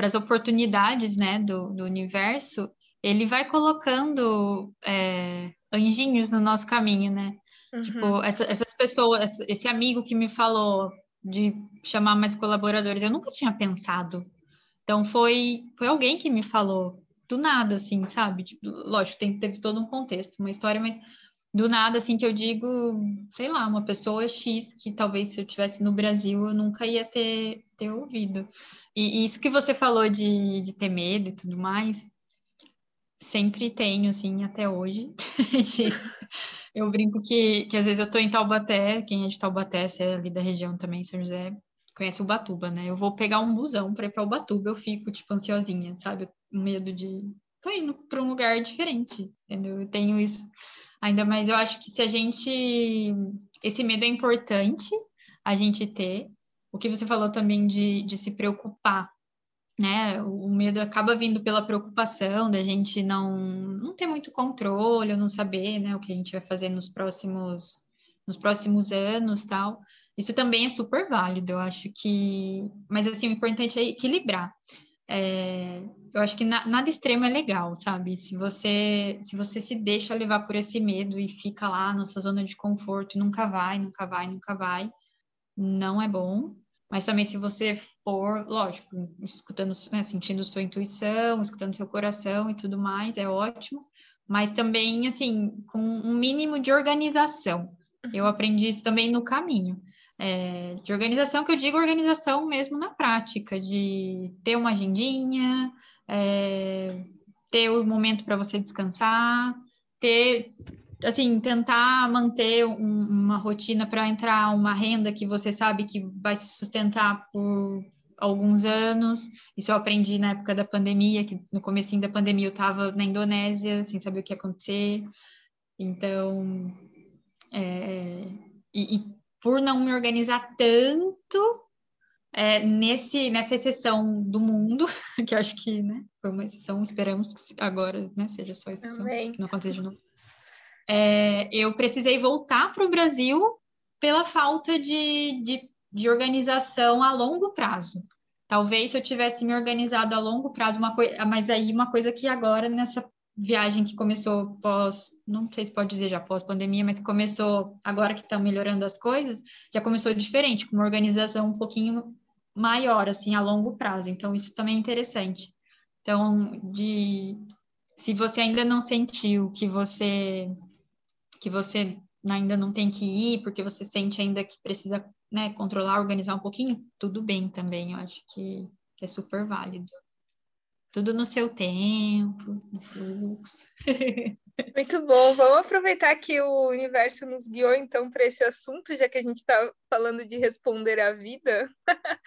as oportunidades né, do, do universo, ele vai colocando é, anjinhos no nosso caminho, né? Tipo, uhum. Tipo, essa, essas pessoas, esse amigo que me falou de chamar mais colaboradores, eu nunca tinha pensado. Então foi, foi alguém que me falou do nada, assim, sabe? Tipo, lógico, tem, teve todo um contexto, uma história, mas do nada, assim, que eu digo, sei lá, uma pessoa X que talvez se eu tivesse no Brasil eu nunca ia ter, ter ouvido. E, e isso que você falou de, de ter medo e tudo mais, sempre tenho, assim, até hoje. eu brinco que, que às vezes eu tô em Taubaté, quem é de Taubaté, se é ali da região também, São José, conhece Ubatuba, né? Eu vou pegar um busão para ir para Ubatuba, eu fico, tipo, ansiosinha, sabe? medo de. tô indo para um lugar diferente, entendeu? Eu tenho isso. Ainda mais eu acho que se a gente. Esse medo é importante a gente ter. O que você falou também de, de se preocupar, né? O medo acaba vindo pela preocupação da gente não, não ter muito controle, não saber, né, o que a gente vai fazer nos próximos, nos próximos anos, tal. Isso também é super válido, eu acho que. Mas, assim, o importante é equilibrar. É... Eu acho que na, nada extremo é legal, sabe? Se você, se você se deixa levar por esse medo e fica lá na sua zona de conforto e nunca vai, nunca vai, nunca vai, não é bom. Mas também se você for, lógico, escutando, né, sentindo sua intuição, escutando seu coração e tudo mais, é ótimo. Mas também, assim, com um mínimo de organização. Eu uhum. aprendi isso também no caminho é, de organização, que eu digo organização mesmo na prática, de ter uma agendinha, é, ter o um momento para você descansar, ter, assim, tentar manter um, uma rotina para entrar uma renda que você sabe que vai se sustentar por alguns anos. Isso eu aprendi na época da pandemia, que no começo da pandemia eu estava na Indonésia, sem saber o que ia acontecer. Então, é, e, e por não me organizar tanto é, nesse, nessa exceção do mundo, que eu acho que né, foi uma exceção, esperamos que agora né, seja só exceção, Também. que não aconteça de novo. É, eu precisei voltar para o Brasil pela falta de, de, de, organização a longo prazo. Talvez se eu tivesse me organizado a longo prazo, uma mas aí uma coisa que agora nessa viagem que começou pós, não sei se pode dizer já pós pandemia, mas começou agora que estão melhorando as coisas, já começou diferente, com uma organização um pouquinho maior, assim, a longo prazo. Então, isso também é interessante. Então, de se você ainda não sentiu que você que você ainda não tem que ir, porque você sente ainda que precisa né, controlar, organizar um pouquinho, tudo bem também, eu acho que é super válido. Tudo no seu tempo, no fluxo. Muito bom. Vamos aproveitar que o universo nos guiou então para esse assunto, já que a gente está falando de responder à vida.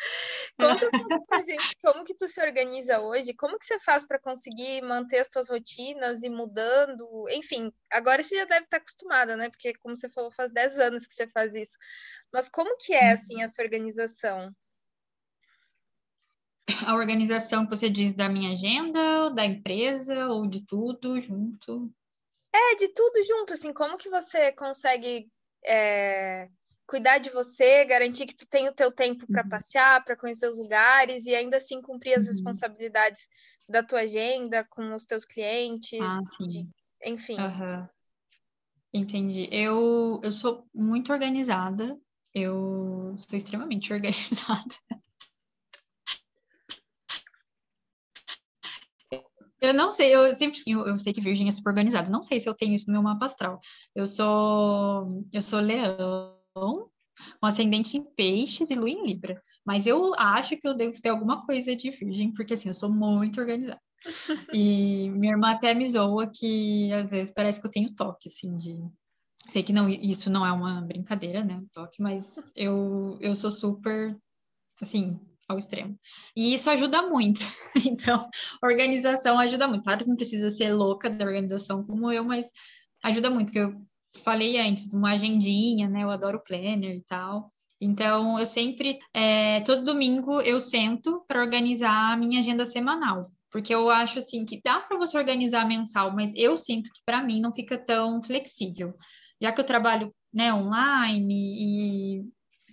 Conta um pra gente como que tu se organiza hoje, como que você faz para conseguir manter as tuas rotinas e mudando, enfim, agora você já deve estar acostumada, né? Porque como você falou, faz 10 anos que você faz isso. Mas como que é assim essa organização? A organização que você diz da minha agenda, da empresa ou de tudo junto? É, de tudo junto, assim, como que você consegue é, cuidar de você, garantir que tu tem o teu tempo para uhum. passear, para conhecer os lugares e ainda assim cumprir as uhum. responsabilidades da tua agenda com os teus clientes, ah, de, enfim. Uhum. Entendi. Eu, eu sou muito organizada, eu sou extremamente organizada. Eu não sei, eu sempre eu, eu sei que Virgem é super organizada. Não sei se eu tenho isso no meu mapa astral. Eu sou eu sou leão, um ascendente em peixes e lua em Libra. Mas eu acho que eu devo ter alguma coisa de Virgem, porque assim, eu sou muito organizada. E minha irmã até me zoa que às vezes parece que eu tenho toque, assim, de. Sei que não, isso não é uma brincadeira, né? Toque, mas eu, eu sou super, assim, ao extremo. E isso ajuda muito. Então, organização ajuda muito. Claro não precisa ser louca da organização como eu, mas ajuda muito, que eu falei antes, uma agendinha, né? Eu adoro planner e tal. Então, eu sempre, é, todo domingo, eu sento para organizar a minha agenda semanal. Porque eu acho assim que dá para você organizar mensal, mas eu sinto que para mim não fica tão flexível. Já que eu trabalho né, online e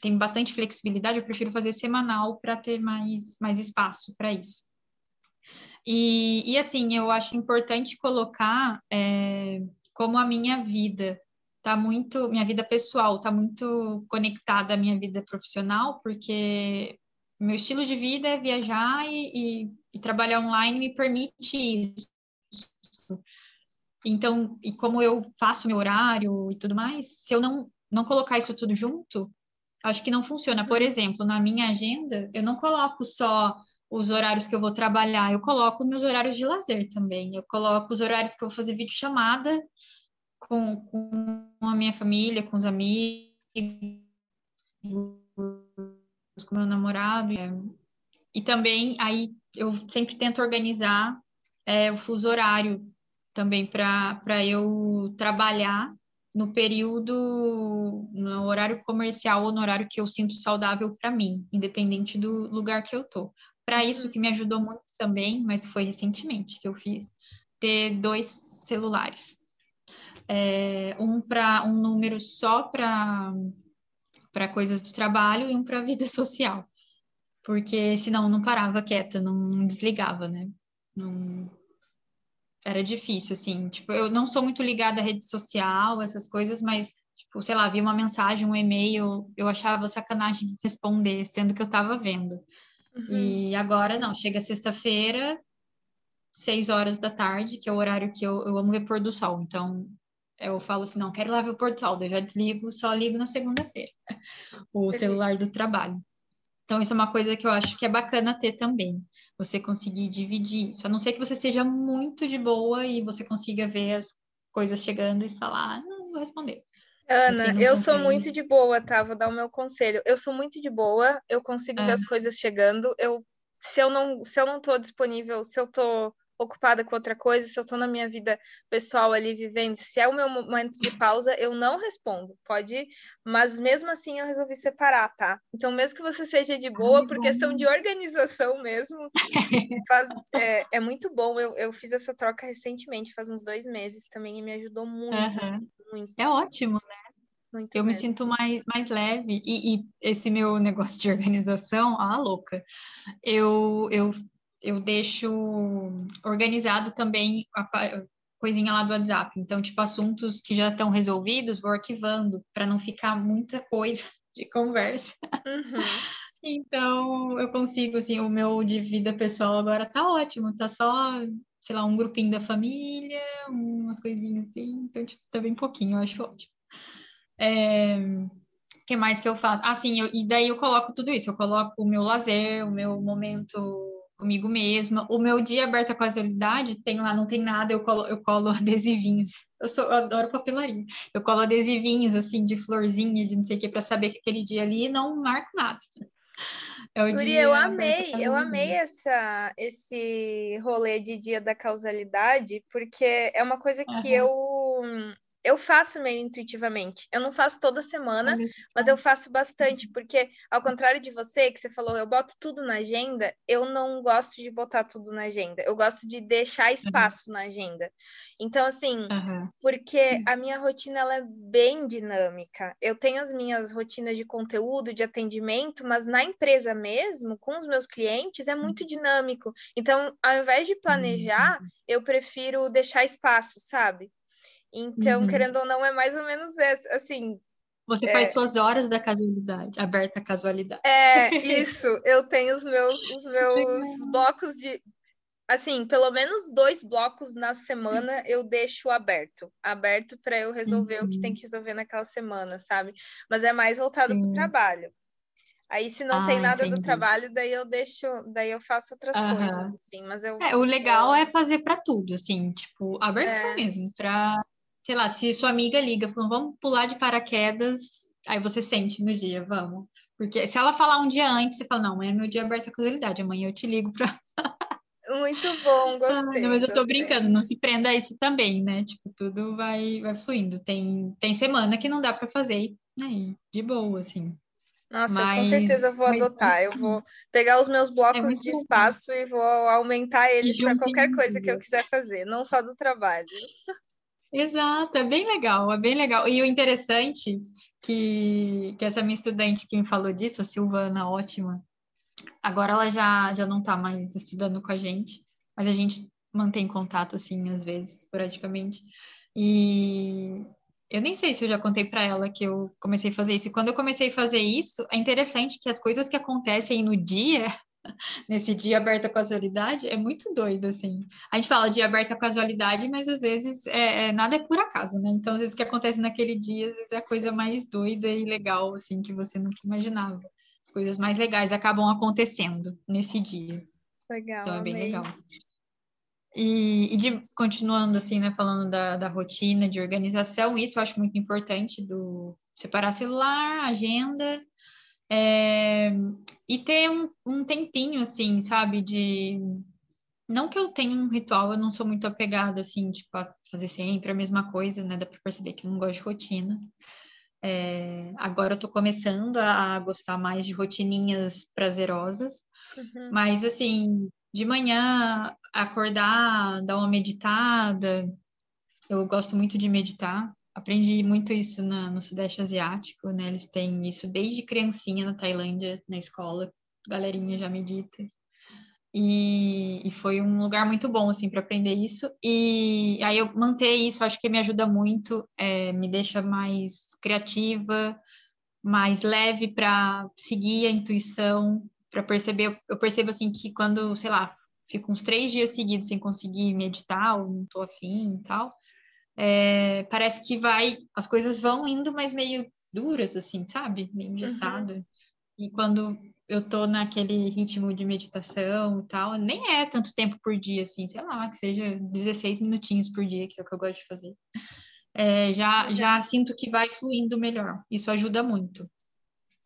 tem bastante flexibilidade, eu prefiro fazer semanal para ter mais, mais espaço para isso. E, e, assim, eu acho importante colocar é, como a minha vida tá muito, minha vida pessoal tá muito conectada à minha vida profissional, porque meu estilo de vida é viajar e, e, e trabalhar online me permite isso. Então, e como eu faço meu horário e tudo mais, se eu não, não colocar isso tudo junto, acho que não funciona. Por exemplo, na minha agenda, eu não coloco só os horários que eu vou trabalhar, eu coloco meus horários de lazer também. Eu coloco os horários que eu vou fazer videochamada com, com a minha família, com os amigos, com meu namorado. E também aí eu sempre tento organizar é, o fuso horário também para eu trabalhar no período, no horário comercial ou no horário que eu sinto saudável para mim, independente do lugar que eu tô. Para isso que me ajudou muito também, mas foi recentemente que eu fiz, ter dois celulares. É, um para um número só para para coisas do trabalho e um para vida social. Porque senão não parava quieta, não, não desligava, né? Não, era difícil, assim. Tipo, eu não sou muito ligada à rede social, essas coisas, mas, tipo, sei lá, vi uma mensagem, um e-mail, eu achava sacanagem responder, sendo que eu estava vendo. Uhum. E agora não, chega sexta-feira, seis horas da tarde, que é o horário que eu, eu amo ver pôr do sol. Então, eu falo assim, não, quero lá ver o pôr do sol, eu já desligo, só ligo na segunda-feira o celular do trabalho. Então, isso é uma coisa que eu acho que é bacana ter também você conseguir dividir isso. A não ser que você seja muito de boa e você consiga ver as coisas chegando e falar, ah, não, vou responder. Ana, eu consegue... sou muito de boa, tá? Vou dar o meu conselho. Eu sou muito de boa, eu consigo é. ver as coisas chegando. Eu, se eu não, se eu não tô disponível, se eu tô ocupada com outra coisa, se eu estou na minha vida pessoal ali vivendo, se é o meu momento de pausa, eu não respondo, pode, mas mesmo assim eu resolvi separar, tá? Então, mesmo que você seja de boa, por questão de organização mesmo, faz, é, é, muito bom. Eu, eu fiz essa troca recentemente, faz uns dois meses também, e me ajudou muito, uhum. muito. É ótimo, né? Muito eu mesmo. me sinto mais, mais leve. E, e, esse meu negócio de organização, ah, louca. Eu, eu eu deixo organizado também a coisinha lá do WhatsApp. Então, tipo, assuntos que já estão resolvidos, vou arquivando para não ficar muita coisa de conversa. Uhum. Então, eu consigo, assim, o meu de vida pessoal agora tá ótimo, tá só, sei lá, um grupinho da família, umas coisinhas assim, então, tipo, tá bem pouquinho, eu acho ótimo. É... Que mais que eu faço? Ah, sim, eu... e daí eu coloco tudo isso, eu coloco o meu lazer, o meu momento comigo mesma. O meu dia aberto à casualidade, tem lá, não tem nada, eu colo, eu colo adesivinhos. Eu, sou, eu adoro papelaria. Eu colo adesivinhos, assim, de florzinha, de não sei o que, para saber que aquele dia ali não marco nada. É Yuri, eu amei, eu amei essa, esse rolê de dia da causalidade, porque é uma coisa que uhum. eu eu faço meio intuitivamente. Eu não faço toda semana, mas eu faço bastante, porque ao contrário de você, que você falou, eu boto tudo na agenda, eu não gosto de botar tudo na agenda. Eu gosto de deixar espaço uhum. na agenda. Então, assim, uhum. porque a minha rotina ela é bem dinâmica. Eu tenho as minhas rotinas de conteúdo, de atendimento, mas na empresa mesmo, com os meus clientes, é muito dinâmico. Então, ao invés de planejar, uhum. eu prefiro deixar espaço, sabe? Então, uhum. querendo ou não, é mais ou menos assim. Você é... faz suas horas da casualidade, aberta à casualidade. É, isso. Eu tenho os meus, os meus blocos de. Assim, pelo menos dois blocos na semana eu deixo aberto. Aberto para eu resolver uhum. o que tem uhum. que resolver naquela semana, sabe? Mas é mais voltado para o trabalho. Aí, se não ah, tem nada entendi. do trabalho, daí eu deixo, daí eu faço outras uhum. coisas, assim, mas eu... É, o legal é fazer para tudo, assim, tipo, aberto é. mesmo, para sei lá, se sua amiga liga falando, vamos pular de paraquedas, aí você sente no dia, vamos. Porque se ela falar um dia antes, você fala, não, é meu dia aberto à casualidade, amanhã eu te ligo pra. Muito bom, gostei. Ah, mas eu tô gostei. brincando, não se prenda a isso também, né? Tipo, tudo vai, vai fluindo. Tem, tem semana que não dá para fazer, né? De boa, assim. Nossa, mas, com certeza eu vou adotar. Eu vou pegar os meus blocos é de espaço bom. e vou aumentar eles para qualquer coisa que eu quiser fazer, não só do trabalho. Exato, é bem legal, é bem legal. E o interessante que, que essa minha estudante que me falou disso, a Silvana, ótima, agora ela já, já não está mais estudando com a gente, mas a gente mantém contato, assim, às vezes, esporadicamente. E eu nem sei se eu já contei para ela que eu comecei a fazer isso. E quando eu comecei a fazer isso, é interessante que as coisas que acontecem no dia nesse dia aberto à casualidade é muito doido, assim. A gente fala dia aberto à casualidade, mas às vezes é, é, nada é por acaso, né? Então, às vezes o que acontece naquele dia, às vezes é a coisa mais doida e legal, assim, que você nunca imaginava. As coisas mais legais acabam acontecendo nesse dia. Legal, então é bem amei. legal. E, e de, continuando assim, né, falando da, da rotina, de organização, isso eu acho muito importante do separar celular, agenda é, e ter um, um tempinho, assim, sabe, de. Não que eu tenha um ritual, eu não sou muito apegada, assim, tipo, a fazer sempre a mesma coisa, né? Dá pra perceber que eu não gosto de rotina. É, agora eu tô começando a, a, gostar mais de rotininhas prazerosas, uhum. mas, assim, de manhã, acordar, dar uma meditada, eu gosto muito de meditar, Aprendi muito isso na, no Sudeste Asiático, né? Eles têm isso desde criancinha na Tailândia, na escola. Galerinha já medita. E, e foi um lugar muito bom, assim, para aprender isso. E aí eu manter isso, acho que me ajuda muito, é, me deixa mais criativa, mais leve para seguir a intuição, para perceber. Eu percebo, assim, que quando, sei lá, fico uns três dias seguidos sem conseguir meditar, ou não tô afim e tal, é, parece que vai, as coisas vão indo, mas meio duras, assim, sabe? Meio uhum. engessada. Uhum. E quando eu tô naquele ritmo de meditação e tal, nem é tanto tempo por dia, assim, sei lá, que seja 16 minutinhos por dia, que é o que eu gosto de fazer. É, já, já sinto que vai fluindo melhor. Isso ajuda muito.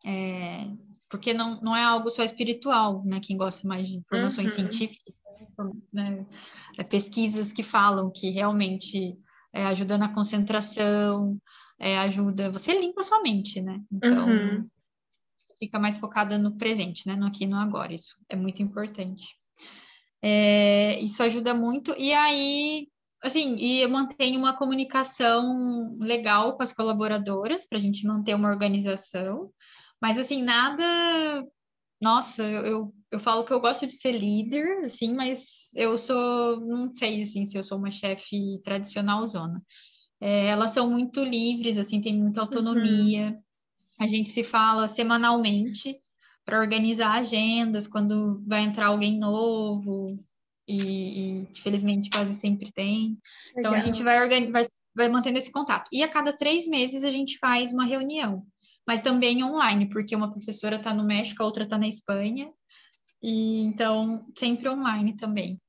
É, porque não, não é algo só espiritual, né? Quem gosta mais de informações uhum. científicas, né? É pesquisas que falam que realmente é, ajuda na concentração, é, ajuda. Você limpa sua mente, né? Então, uhum. fica mais focada no presente, né? No aqui e no agora. Isso é muito importante. É, isso ajuda muito. E aí, assim, e eu mantenho uma comunicação legal com as colaboradoras para a gente manter uma organização. Mas, assim, nada. Nossa, eu, eu falo que eu gosto de ser líder, assim, mas eu sou, não sei, assim, se eu sou uma chefe tradicional zona. É, elas são muito livres, assim, tem muita autonomia. Uhum. A gente se fala semanalmente para organizar agendas quando vai entrar alguém novo e, e felizmente quase sempre tem. Então a gente vai, vai, vai mantendo esse contato. E a cada três meses a gente faz uma reunião, mas também online, porque uma professora está no México, a outra está na Espanha E então, sempre online também.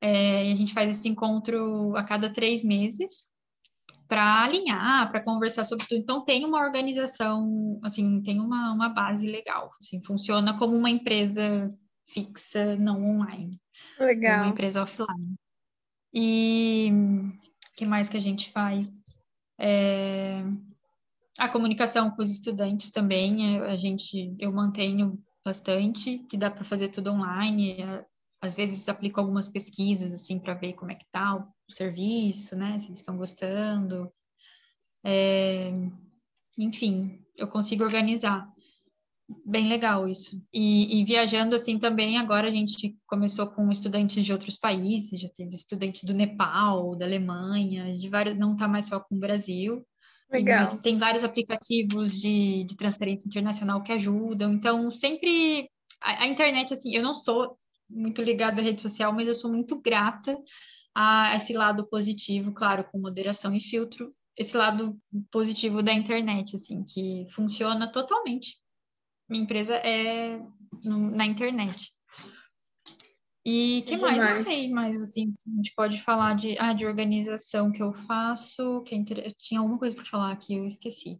É, a gente faz esse encontro a cada três meses para alinhar, para conversar sobre tudo. Então, tem uma organização, assim, tem uma, uma base legal. Assim, funciona como uma empresa fixa, não online. Legal. Uma empresa offline. E o que mais que a gente faz? É, a comunicação com os estudantes também, é, a gente, eu mantenho bastante, que dá para fazer tudo online. Às vezes aplico algumas pesquisas assim para ver como é que tá o serviço, né? Se eles estão gostando. É, enfim, eu consigo organizar. Bem legal isso. E, e, viajando assim também, agora a gente começou com estudantes de outros países, já teve estudante do Nepal, da Alemanha, de vários, não está mais só com o Brasil. Legal. tem vários aplicativos de, de transferência internacional que ajudam. Então, sempre a, a, internet, assim, eu não sou muito ligada à rede social, mas eu sou muito grata a esse lado positivo, claro, com moderação e filtro, esse lado positivo da internet, assim, que funciona totalmente. Minha empresa é na internet. E que mais? Não sei, mas assim, a gente pode falar de, ah, de organização que eu faço, que é inter... tinha alguma coisa para falar aqui, eu esqueci.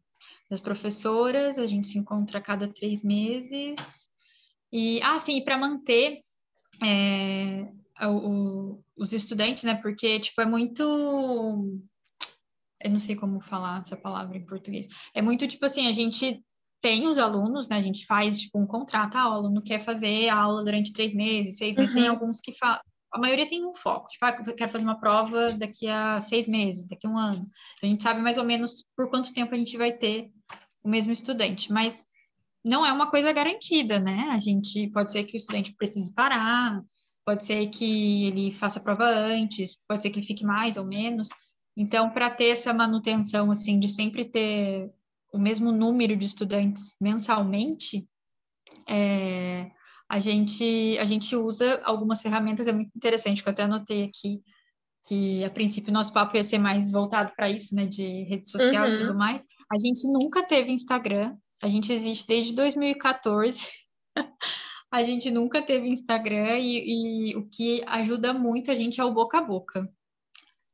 Das professoras, a gente se encontra a cada três meses. E, ah, sim, para manter é, o, o, os estudantes, né? Porque, tipo, é muito. Eu não sei como falar essa palavra em português. É muito, tipo assim, a gente tem os alunos, né? A gente faz tipo um contrato, ah, o aluno quer fazer a aula durante três meses, seis meses, uhum. tem alguns que falam. A maioria tem um foco, tipo, ah, eu quero fazer uma prova daqui a seis meses, daqui a um ano. A gente sabe mais ou menos por quanto tempo a gente vai ter o mesmo estudante, mas não é uma coisa garantida, né? A gente pode ser que o estudante precise parar, pode ser que ele faça a prova antes, pode ser que ele fique mais ou menos. Então, para ter essa manutenção, assim, de sempre ter o mesmo número de estudantes mensalmente, é, a, gente, a gente usa algumas ferramentas, é muito interessante, que eu até anotei aqui, que a princípio nosso papo ia ser mais voltado para isso, né, de rede social uhum. e tudo mais. A gente nunca teve Instagram, a gente existe desde 2014. a gente nunca teve Instagram e, e, o que ajuda muito a gente é o boca a boca.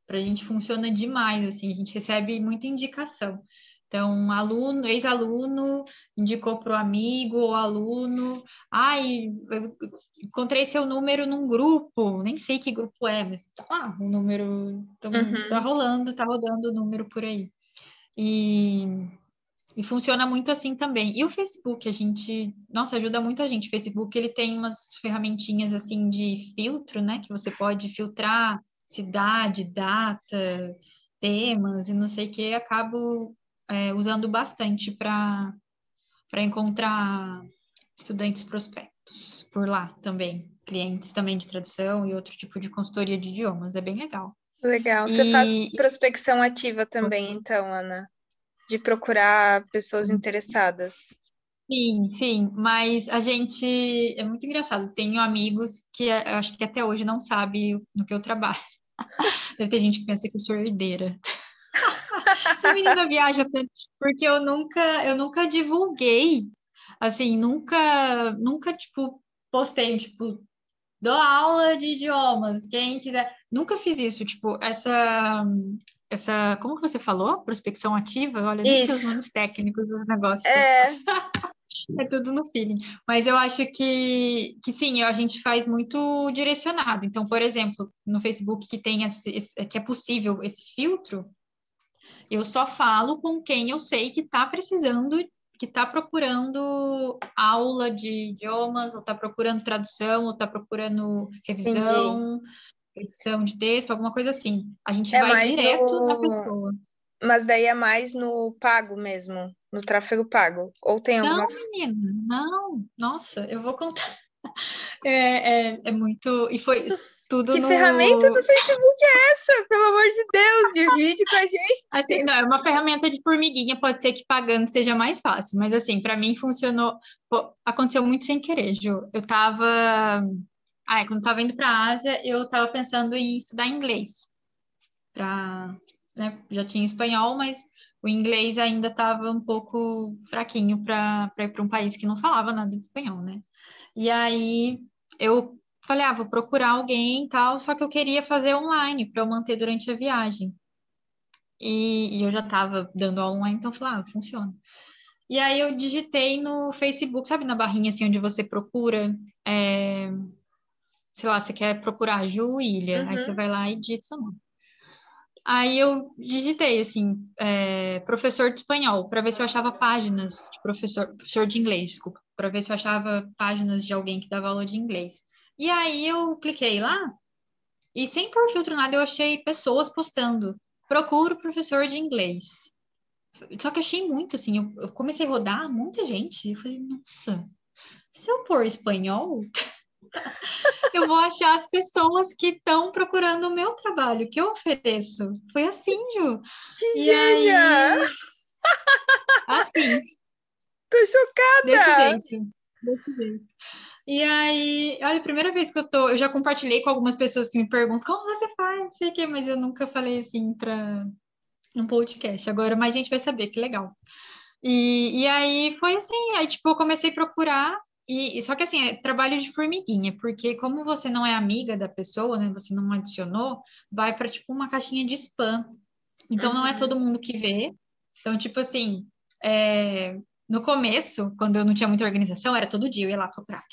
Para a gente funciona demais, assim, a gente recebe muita indicação. Então, um aluno, ex-aluno, indicou para o amigo ou aluno, ai, eu encontrei seu número num grupo, nem sei que grupo é, mas tá lá, o número, então, uhum. tá rolando, tá rodando o número por aí. E, e funciona muito assim também. E o Facebook, a gente, nossa, ajuda muito a gente. O Facebook, ele tem umas ferramentinhas assim de filtro, né, que você pode filtrar cidade, data, temas e não sei o que, acabo é, usando bastante para encontrar estudantes prospectos por lá também, clientes também de tradução e outro tipo de consultoria de idiomas, é bem legal. Legal. Você e... faz prospecção ativa também, então, Ana, de procurar pessoas interessadas. Sim, sim, mas a gente é muito engraçado. Tenho amigos que acho que até hoje não sabe no que eu trabalho. Deve ter gente que pensa que eu sou herdeira. Essa menina viaja tanto, porque eu nunca, eu nunca divulguei, assim, nunca, nunca, tipo, postei, tipo, dou aula de idiomas, quem quiser. Nunca fiz isso, tipo, essa, essa, como que você falou? Prospecção ativa? Olha, nem os nomes técnicos dos negócios. É. é tudo no feeling. Mas eu acho que, que sim, a gente faz muito direcionado. Então, por exemplo, no Facebook que tem esse, esse, que é possível esse filtro, eu só falo com quem eu sei que está precisando, que está procurando aula de idiomas, ou está procurando tradução, ou está procurando revisão, Entendi. edição de texto, alguma coisa assim. A gente é vai direto no... na pessoa. Mas daí é mais no pago mesmo, no tráfego pago. Ou tem alguma. Não, menina, não. Nossa, eu vou contar. É, é, é, muito. E foi tudo. Que no... ferramenta do Facebook é essa? Pelo amor de Deus, divide com a gente. Assim, não, é uma ferramenta de formiguinha, pode ser que pagando seja mais fácil, mas assim, para mim funcionou. Pô, aconteceu muito sem querer, Ju. Eu tava. Ah, quando tava indo para a Ásia, eu tava pensando em estudar inglês. Pra, né, já tinha espanhol, mas o inglês ainda estava um pouco fraquinho para ir para um país que não falava nada de espanhol, né? E aí eu falei, ah, vou procurar alguém e tal, só que eu queria fazer online para eu manter durante a viagem. E, e eu já estava dando aula online, então eu falei, ah, funciona. E aí eu digitei no Facebook, sabe na barrinha assim onde você procura, é, sei lá, você quer procurar Ju Ilha, uhum. aí você uhum. vai lá e digita seu nome. Aí eu digitei assim, é, professor de espanhol, para ver se eu achava páginas de professor, professor de inglês, desculpa, para ver se eu achava páginas de alguém que dava aula de inglês. E aí eu cliquei lá e sem por filtro nada eu achei pessoas postando. Procuro professor de inglês. Só que achei muito, assim, eu, eu comecei a rodar muita gente. E eu falei, nossa, se eu pôr espanhol, eu vou achar as pessoas que estão procurando o meu trabalho, que eu ofereço. Foi assim, Ju. Que e gênia! Aí... Assim. Tô chocada! Desse jeito. Desse jeito. E aí, olha, a primeira vez que eu tô, eu já compartilhei com algumas pessoas que me perguntam como você faz, não sei o quê, mas eu nunca falei assim para um podcast. Agora mais gente vai saber, que legal. E, e aí foi assim, aí tipo, eu comecei a procurar, e só que assim, é trabalho de formiguinha, porque como você não é amiga da pessoa, né, você não adicionou, vai para tipo uma caixinha de spam. Então uhum. não é uhum. todo mundo que vê. Então, tipo assim, é, no começo, quando eu não tinha muita organização, era todo dia, eu ia lá procurar.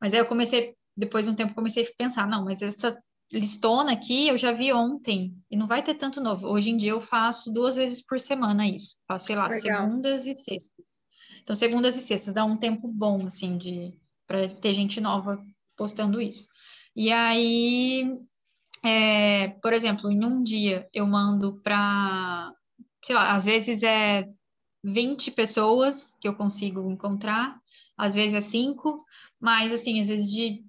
Mas aí eu comecei, depois de um tempo, comecei a pensar, não, mas essa listona aqui eu já vi ontem e não vai ter tanto novo. Hoje em dia eu faço duas vezes por semana isso. Faço, sei lá, Legal. segundas e sextas. Então, segundas e sextas dá um tempo bom, assim, de para ter gente nova postando isso. E aí, é, por exemplo, em um dia eu mando para, sei lá, às vezes é 20 pessoas que eu consigo encontrar, às vezes é 5, mas assim, às vezes de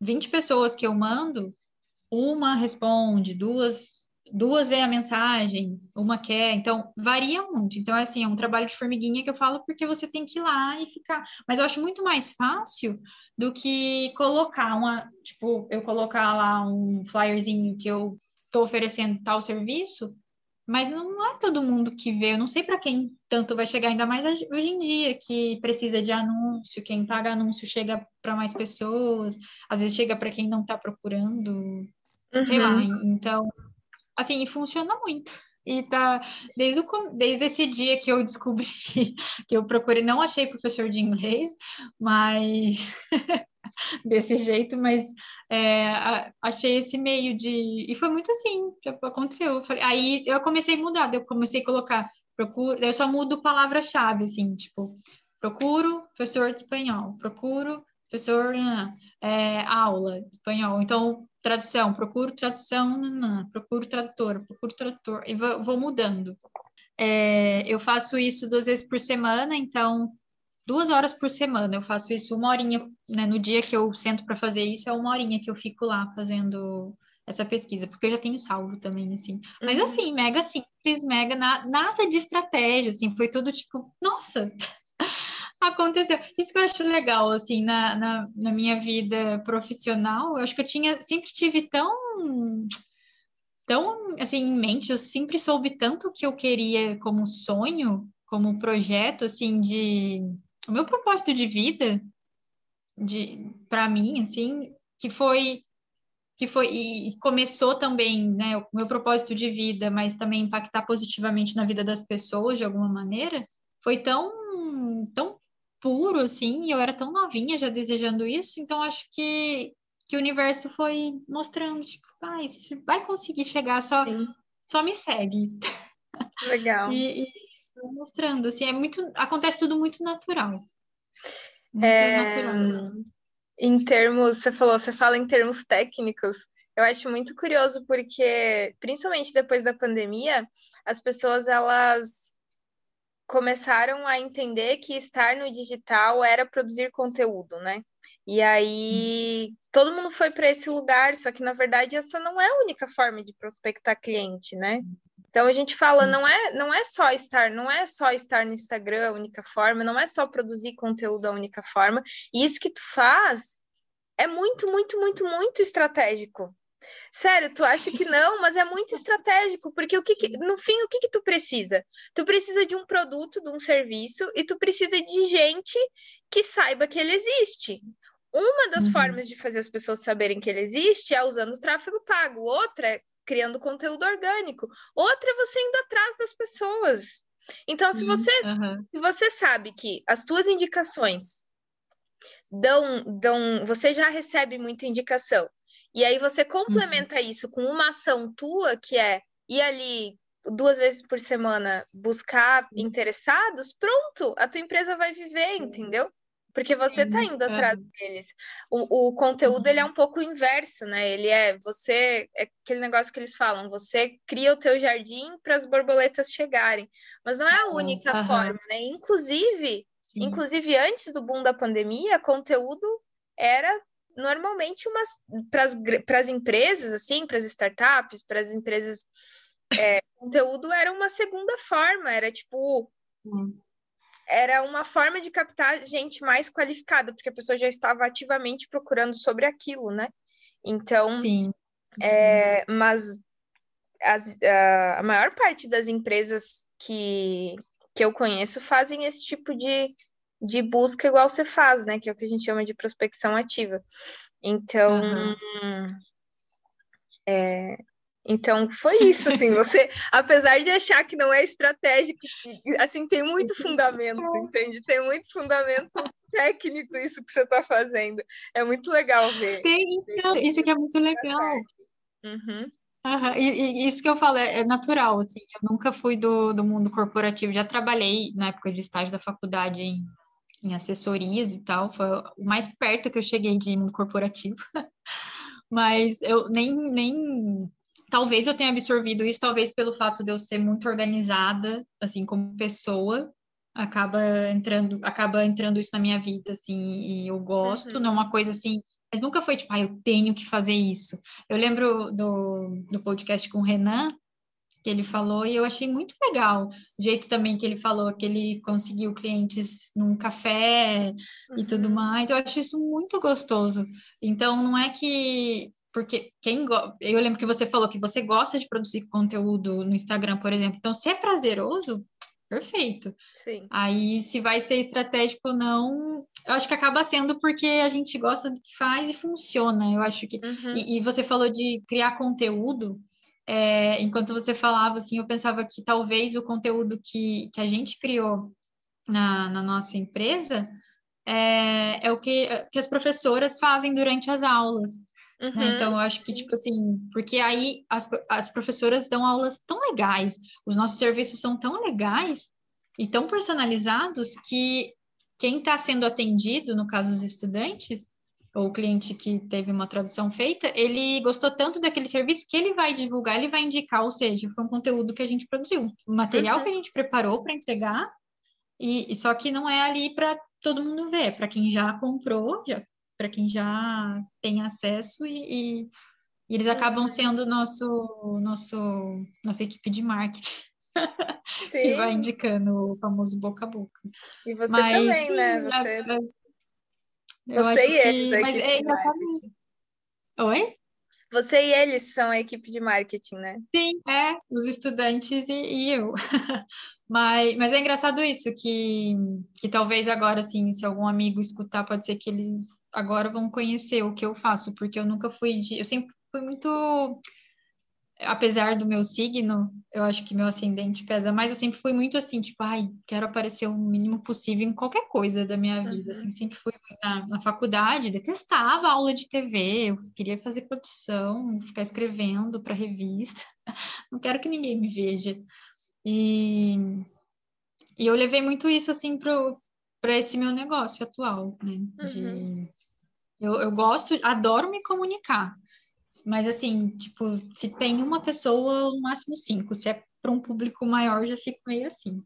20 pessoas que eu mando, uma responde, duas duas veem a mensagem, uma quer, então varia muito. Então, é assim, é um trabalho de formiguinha que eu falo porque você tem que ir lá e ficar. Mas eu acho muito mais fácil do que colocar uma, tipo, eu colocar lá um flyerzinho que eu estou oferecendo tal serviço, mas não é todo mundo que vê. Eu não sei para quem tanto vai chegar, ainda mais hoje em dia, que precisa de anúncio, quem paga anúncio chega para mais pessoas, às vezes chega para quem não está procurando Uhum. Sei lá, uhum. então, assim, funciona muito. E tá, desde, o, desde esse dia que eu descobri, que eu procurei, não achei professor de inglês, mas desse jeito, mas é, achei esse meio de. E foi muito assim, aconteceu. Aí eu comecei a mudar, eu comecei a colocar, procuro, eu só mudo palavra-chave, assim, tipo, procuro professor de espanhol, procuro professor é, aula de espanhol. Então, tradução, procuro tradução, não, procuro tradutor, procuro tradutor, e vou, vou mudando. É, eu faço isso duas vezes por semana, então duas horas por semana. Eu faço isso uma horinha, né, no dia que eu sento para fazer isso, é uma horinha que eu fico lá fazendo essa pesquisa, porque eu já tenho salvo também, assim. Mas uhum. assim, mega simples, mega na, nada de estratégia, assim, foi tudo tipo, nossa, aconteceu. Isso que eu acho legal, assim, na, na, na, minha vida profissional, eu acho que eu tinha, sempre tive tão, tão, assim, em mente, eu sempre soube tanto o que eu queria como sonho, como projeto, assim, de... O meu propósito de vida, de para mim, assim, que foi que foi e começou também, né, o meu propósito de vida, mas também impactar positivamente na vida das pessoas de alguma maneira, foi tão tão puro, assim, e eu era tão novinha já desejando isso, então acho que, que o universo foi mostrando, tipo, ah, você vai conseguir chegar, só, só me segue. Legal. e, e mostrando, assim, é muito, acontece tudo muito natural. Muito é... natural. Em termos, você falou, você fala em termos técnicos, eu acho muito curioso porque, principalmente depois da pandemia, as pessoas elas começaram a entender que estar no digital era produzir conteúdo, né? E aí todo mundo foi para esse lugar, só que na verdade essa não é a única forma de prospectar cliente, né? Então a gente fala, não é, não é só estar, não é só estar no Instagram a única forma, não é só produzir conteúdo a única forma. E isso que tu faz é muito, muito, muito, muito estratégico. Sério, tu acha que não, mas é muito estratégico, porque o que, que no fim o que, que tu precisa? Tu precisa de um produto, de um serviço, e tu precisa de gente que saiba que ele existe. uma das uhum. formas de fazer as pessoas saberem que ele existe é usando o tráfego pago, outra é criando conteúdo orgânico, outra é você indo atrás das pessoas. Então, se você, uhum. se você sabe que as tuas indicações dão, dão, você já recebe muita indicação, e aí você complementa uhum. isso com uma ação tua, que é ir ali duas vezes por semana buscar interessados, pronto, a tua empresa vai viver, entendeu? Porque você está indo atrás deles. O, o conteúdo ele é uhum. um pouco inverso, né? Ele é você é aquele negócio que eles falam, você cria o teu jardim para as borboletas chegarem, mas não é a única uhum. forma, né? Inclusive, Sim. inclusive antes do boom da pandemia, conteúdo era normalmente umas para as empresas assim, para as startups, para as empresas é, conteúdo era uma segunda forma, era tipo hum era uma forma de captar gente mais qualificada, porque a pessoa já estava ativamente procurando sobre aquilo, né? Então, Sim. É, mas as, a, a maior parte das empresas que, que eu conheço fazem esse tipo de, de busca igual você faz, né? Que é o que a gente chama de prospecção ativa. Então, uhum. é, então, foi isso, assim, você, apesar de achar que não é estratégico, assim, tem muito fundamento, entende? Tem muito fundamento técnico isso que você está fazendo. É muito legal ver. Tem, então, isso que é muito legal. Uhum. Uhum. E, e, isso que eu falo é, é, natural, assim, eu nunca fui do, do mundo corporativo, já trabalhei na época de estágio da faculdade em, em assessorias e tal, foi o mais perto que eu cheguei de mundo corporativo, mas eu nem, nem talvez eu tenha absorvido isso, talvez pelo fato de eu ser muito organizada, assim, como pessoa, acaba entrando, acaba entrando isso na minha vida, assim, e eu gosto, uhum. não é uma coisa assim, mas nunca foi tipo, ah, eu tenho que fazer isso. Eu lembro do, do podcast com o Renan, que ele falou, e eu achei muito legal o jeito também que ele falou, que ele conseguiu clientes num café uhum. e tudo uhum. mais. Eu acho isso muito gostoso. Então, não é que porque quem eu lembro que você falou que você gosta de produzir conteúdo no Instagram, por exemplo. Então, se é prazeroso, perfeito. Sim. Aí, se vai ser estratégico ou não, eu acho que acaba sendo porque a gente gosta do que faz e funciona. Eu acho que. Uhum. E, e, você falou de criar conteúdo. É, enquanto você falava, assim, eu pensava que talvez o conteúdo que, que a gente criou na, na nossa empresa é, é o que, que as professoras fazem durante as aulas. Uhum, né? Então, eu acho que, tipo assim, porque aí as, as professoras dão aulas tão legais, os nossos serviços são tão legais e tão personalizados que quem está sendo atendido, no caso dos estudantes, ou o cliente que teve uma tradução feita, ele gostou tanto daquele serviço que ele vai divulgar, ele vai indicar, ou seja, foi um conteúdo que a gente produziu, um material uhum. que a gente preparou para entregar, e, e, só que não é ali para todo mundo ver, para quem já comprou, já para quem já tem acesso e, e, e eles acabam sendo nosso, nosso, nossa equipe de marketing. que vai indicando o famoso boca a boca. E você mas, também, né? Você, você e eles. Que... Mas é engraçado. Oi? Você e eles são a equipe de marketing, né? Sim, é, os estudantes e, e eu. mas, mas é engraçado isso, que, que talvez agora, assim, se algum amigo escutar, pode ser que eles agora vão conhecer o que eu faço, porque eu nunca fui de. Eu sempre fui muito. Apesar do meu signo, eu acho que meu ascendente pesa mais, eu sempre fui muito assim, tipo, ai, quero aparecer o mínimo possível em qualquer coisa da minha vida. Uhum. Assim, sempre fui na, na faculdade, detestava aula de TV, eu queria fazer produção, ficar escrevendo para revista. Não quero que ninguém me veja. E, e eu levei muito isso assim para esse meu negócio atual, né? De, uhum. Eu, eu gosto, adoro me comunicar, mas assim, tipo, se tem uma pessoa, no máximo cinco, se é para um público maior, já fico meio assim.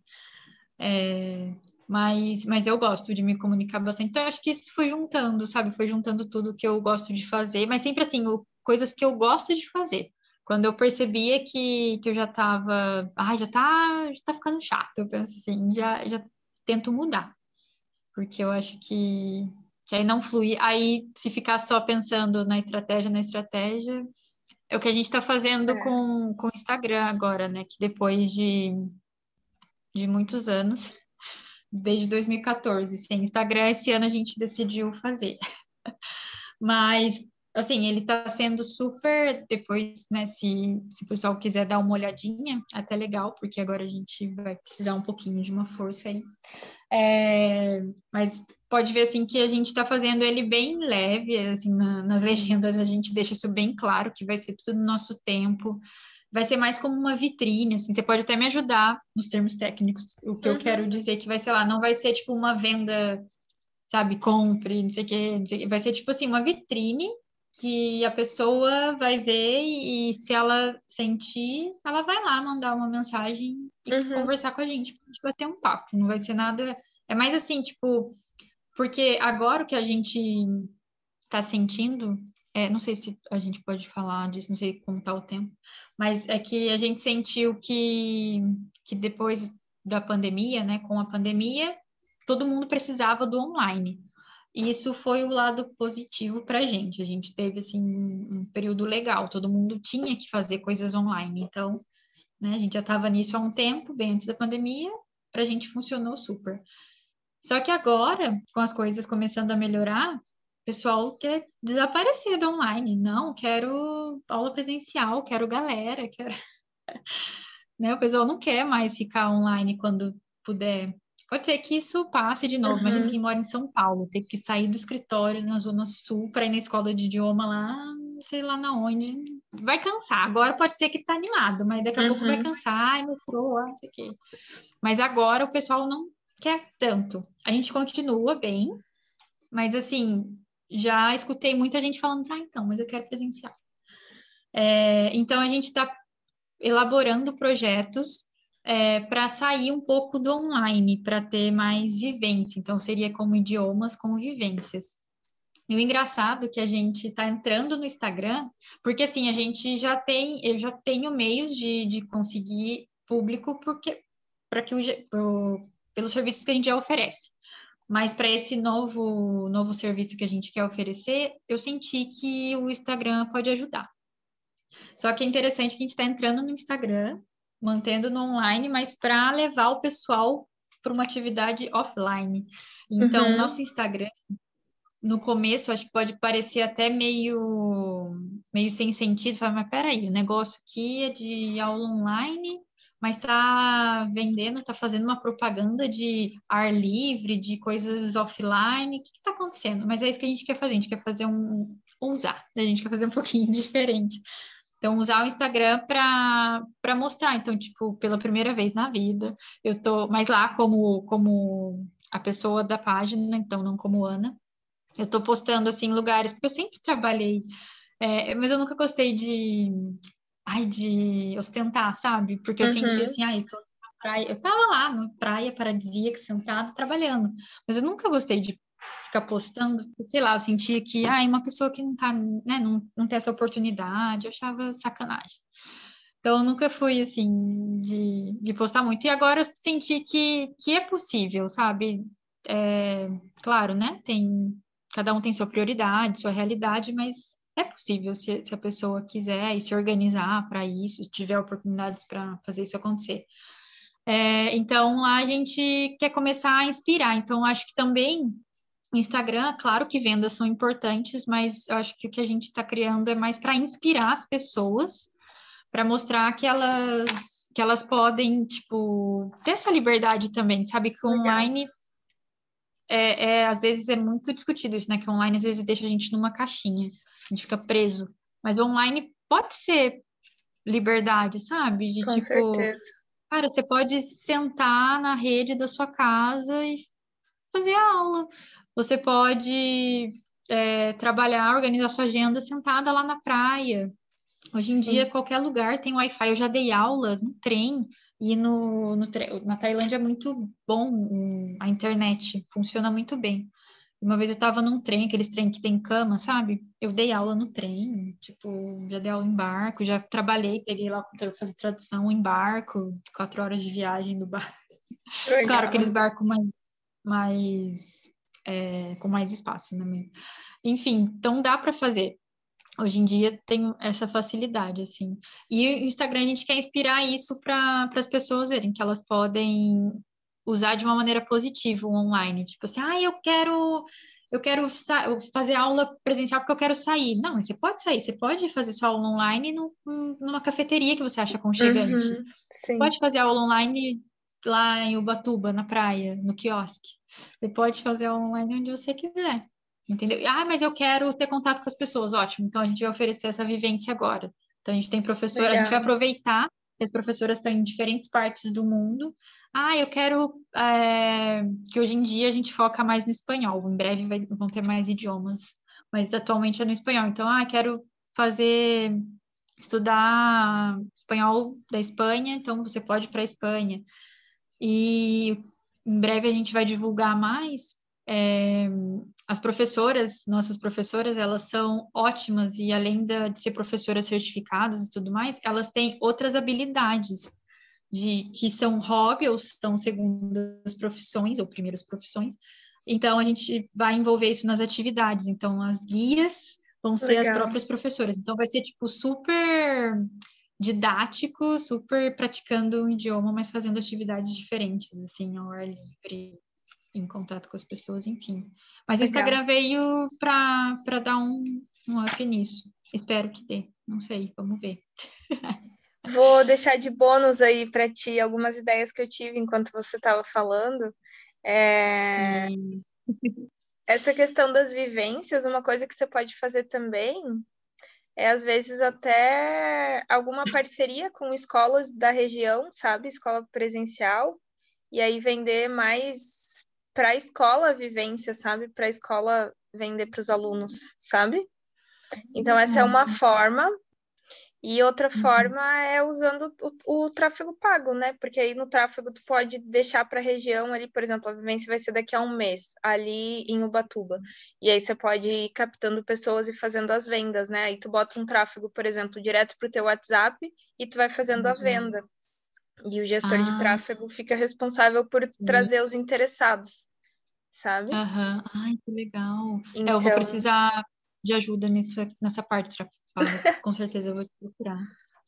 É, mas, mas eu gosto de me comunicar bastante. Então, eu acho que isso foi juntando, sabe? Foi juntando tudo que eu gosto de fazer, mas sempre assim, o, coisas que eu gosto de fazer. Quando eu percebia que, que eu já estava, ah, já tá, já tá ficando chato, eu penso assim, já, já tento mudar porque eu acho que, que aí não flui. Aí, se ficar só pensando na estratégia, na estratégia, é o que a gente está fazendo é. com, com o Instagram agora, né? Que depois de, de muitos anos, desde 2014, sem Instagram, esse ano a gente decidiu fazer. Mas, assim, ele está sendo super. Depois, né, se, se o pessoal quiser dar uma olhadinha, até legal, porque agora a gente vai precisar um pouquinho de uma força aí. É, mas pode ver assim que a gente está fazendo ele bem leve, assim, na, nas legendas a gente deixa isso bem claro, que vai ser tudo no nosso tempo vai ser mais como uma vitrine, assim, você pode até me ajudar nos termos técnicos. O que uhum. eu quero dizer que vai, sei lá, não vai ser tipo uma venda, sabe, compre, não sei o quê, vai ser tipo assim, uma vitrine que a pessoa vai ver e, se ela sentir, ela vai lá mandar uma mensagem e uhum. conversar com a gente, a gente vai ter um papo, não vai ser nada, é mais assim, tipo, porque agora o que a gente tá sentindo é, não sei se a gente pode falar disso, não sei como está o tempo, mas é que a gente sentiu que, que depois da pandemia, né, com a pandemia, todo mundo precisava do online. E isso foi o lado positivo para a gente. A gente teve assim um período legal, todo mundo tinha que fazer coisas online. Então, né, a gente já estava nisso há um tempo, bem antes da pandemia, para a gente funcionou super. Só que agora, com as coisas começando a melhorar, pessoal quer desaparecer do online. Não, quero aula presencial, quero galera, quero. né? O pessoal não quer mais ficar online quando puder. Pode ser que isso passe de novo. Uhum. Imagina quem mora em São Paulo, tem que sair do escritório na Zona Sul para ir na escola de idioma lá, não sei lá na onde. Vai cansar. Agora pode ser que tá animado, mas daqui a uhum. pouco vai uhum. cansar, ai, metrô, não sei o quê. Mas agora o pessoal não quer tanto. A gente continua bem, mas assim, já escutei muita gente falando, ah, então, mas eu quero presencial. É, então, a gente está elaborando projetos é, para sair um pouco do online, para ter mais vivência. Então, seria como idiomas com vivências. E o engraçado é que a gente está entrando no Instagram, porque assim, a gente já tem, eu já tenho meios de, de conseguir público porque para que o, pelos serviços que a gente já oferece. Mas para esse novo, novo serviço que a gente quer oferecer, eu senti que o Instagram pode ajudar. Só que é interessante que a gente está entrando no Instagram, mantendo no online, mas para levar o pessoal para uma atividade offline. Então, uhum. nosso Instagram, no começo, acho que pode parecer até meio, meio sem sentido. Falar, mas peraí, o negócio aqui é de aula online, mas está vendendo, está fazendo uma propaganda de ar livre, de coisas offline. O que está acontecendo? Mas é isso que a gente quer fazer. A gente quer fazer um. usar, a gente quer fazer um pouquinho diferente. Então, usar o Instagram para mostrar. Então, tipo, pela primeira vez na vida, eu tô. Mas lá, como, como a pessoa da página, então, não como Ana, eu tô postando, assim, lugares, porque eu sempre trabalhei. É, mas eu nunca gostei de ai, de ostentar, sabe? Porque eu uhum. sentia assim, ai, tô na praia. Eu tava lá na praia paradisíaca, sentada, trabalhando. Mas eu nunca gostei de ficar postando, sei lá, eu sentia que, ai, uma pessoa que não tá, né, não, não tem essa oportunidade, eu achava sacanagem. Então, eu nunca fui, assim, de, de postar muito. E agora eu senti que, que é possível, sabe? É, claro, né? Tem, cada um tem sua prioridade, sua realidade, mas é possível se, se a pessoa quiser e se organizar para isso, tiver oportunidades para fazer isso acontecer. É, então, lá a gente quer começar a inspirar. Então, acho que também o Instagram, claro que vendas são importantes, mas eu acho que o que a gente está criando é mais para inspirar as pessoas, para mostrar que elas, que elas podem, tipo, ter essa liberdade também, sabe? Que online é, é, às vezes é muito discutido isso, né? Que online às vezes deixa a gente numa caixinha, a gente fica preso. Mas online pode ser liberdade, sabe? De Com tipo, certeza. cara, você pode sentar na rede da sua casa e fazer aula. Você pode é, trabalhar, organizar sua agenda sentada lá na praia. Hoje em Sim. dia, qualquer lugar tem Wi-Fi. Eu já dei aula no trem e no, no, na Tailândia é muito bom a internet, funciona muito bem. Uma vez eu estava num trem, aqueles trem que tem cama, sabe? Eu dei aula no trem, tipo, já dei aula em barco, já trabalhei, peguei lá para fazer tradução em barco, quatro horas de viagem do barco. Legal. Claro, aqueles barcos mais, mais é, com mais espaço, né? Enfim, então dá para fazer hoje em dia tem essa facilidade, assim. E o Instagram a gente quer inspirar isso para as pessoas verem que elas podem usar de uma maneira positiva o online. Tipo assim, ah, eu quero eu quero fazer aula presencial porque eu quero sair. Não, você pode sair, você pode fazer sua aula online no, numa cafeteria que você acha aconchegante. Uhum, pode fazer aula online lá em Ubatuba, na praia, no quiosque. Você pode fazer aula online onde você quiser. Entendeu? Ah, mas eu quero ter contato com as pessoas. Ótimo, então a gente vai oferecer essa vivência agora. Então a gente tem professora, Legal. a gente vai aproveitar que as professoras estão em diferentes partes do mundo. Ah, eu quero é, que hoje em dia a gente foca mais no espanhol. Em breve vai, vão ter mais idiomas, mas atualmente é no espanhol. Então, ah, quero fazer estudar espanhol da Espanha, então você pode ir para a Espanha. E em breve a gente vai divulgar mais é, as professoras, nossas professoras, elas são ótimas e além de, de ser professoras certificadas e tudo mais, elas têm outras habilidades de que são hobby ou são segundas profissões ou primeiras profissões. Então a gente vai envolver isso nas atividades. Então as guias vão ser Legal. as próprias professoras. Então vai ser tipo super didático, super praticando um idioma, mas fazendo atividades diferentes, assim, ao ar livre, em contato com as pessoas, enfim. Mas Legal. o Instagram veio para dar um, um up nisso. Espero que dê. Não sei, vamos ver. Vou deixar de bônus aí para ti algumas ideias que eu tive enquanto você estava falando. É... Essa questão das vivências, uma coisa que você pode fazer também é às vezes até alguma parceria com escolas da região, sabe? Escola presencial, e aí vender mais para a escola vivência, sabe? Para a escola vender para os alunos, sabe? Então, essa é uma forma. E outra uhum. forma é usando o, o, tráfego pago, né? Porque aí no tráfego tu pode deixar para a região ali, por exemplo, a vivência vai ser daqui a um mês, ali em Ubatuba. E aí você pode ir captando pessoas e fazendo as vendas, né? Aí tu bota um tráfego, por exemplo, direto para o teu WhatsApp e tu vai fazendo uhum. a venda. E o gestor ah. de tráfego fica responsável por Sim. trazer os interessados, sabe? Aham, ai, que legal. Então... É, eu vou então precisar de ajuda nessa, nessa parte, com certeza eu vou te procurar.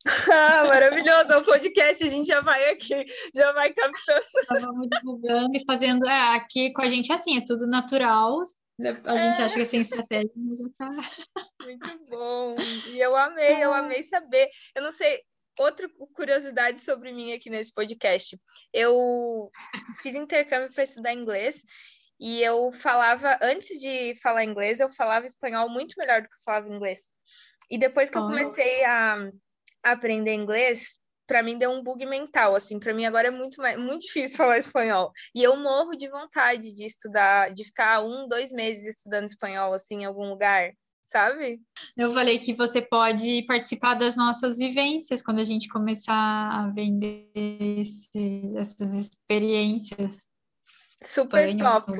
ah, maravilhoso, é um podcast, a gente já vai aqui, já vai captando. vamos divulgando e fazendo, é, aqui com a gente é assim, é tudo natural, a gente é. acha que é sem estratégia, mas já tá. Muito bom. E eu amei, eu amei saber. Eu não sei, outra curiosidade sobre mim aqui nesse podcast. Eu fiz intercâmbio para estudar inglês e eu falava, antes de falar inglês, eu falava espanhol muito melhor do que eu falava inglês. E depois que eu comecei a, aprender inglês, para mim deu um bug mental, assim, para mim agora é muito, muito difícil falar espanhol. E eu morro de vontade de estudar, de ficar um, dois meses estudando espanhol, assim, em algum lugar sabe? Eu falei que você pode participar das nossas vivências quando a gente começar a vender esse, essas experiências. Super top,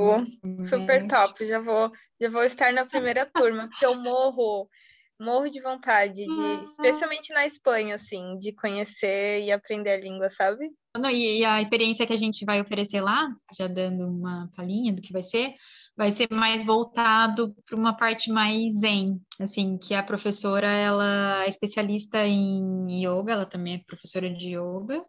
super top. Já vou, já vou estar na primeira turma, porque eu morro, morro de vontade de, uhum. especialmente na Espanha, assim, de conhecer e aprender a língua, sabe? Não, e, e a experiência que a gente vai oferecer lá, já dando uma palhinha do que vai ser, vai ser mais voltado para uma parte mais zen, assim, que a professora, ela é especialista em yoga, ela também é professora de yoga,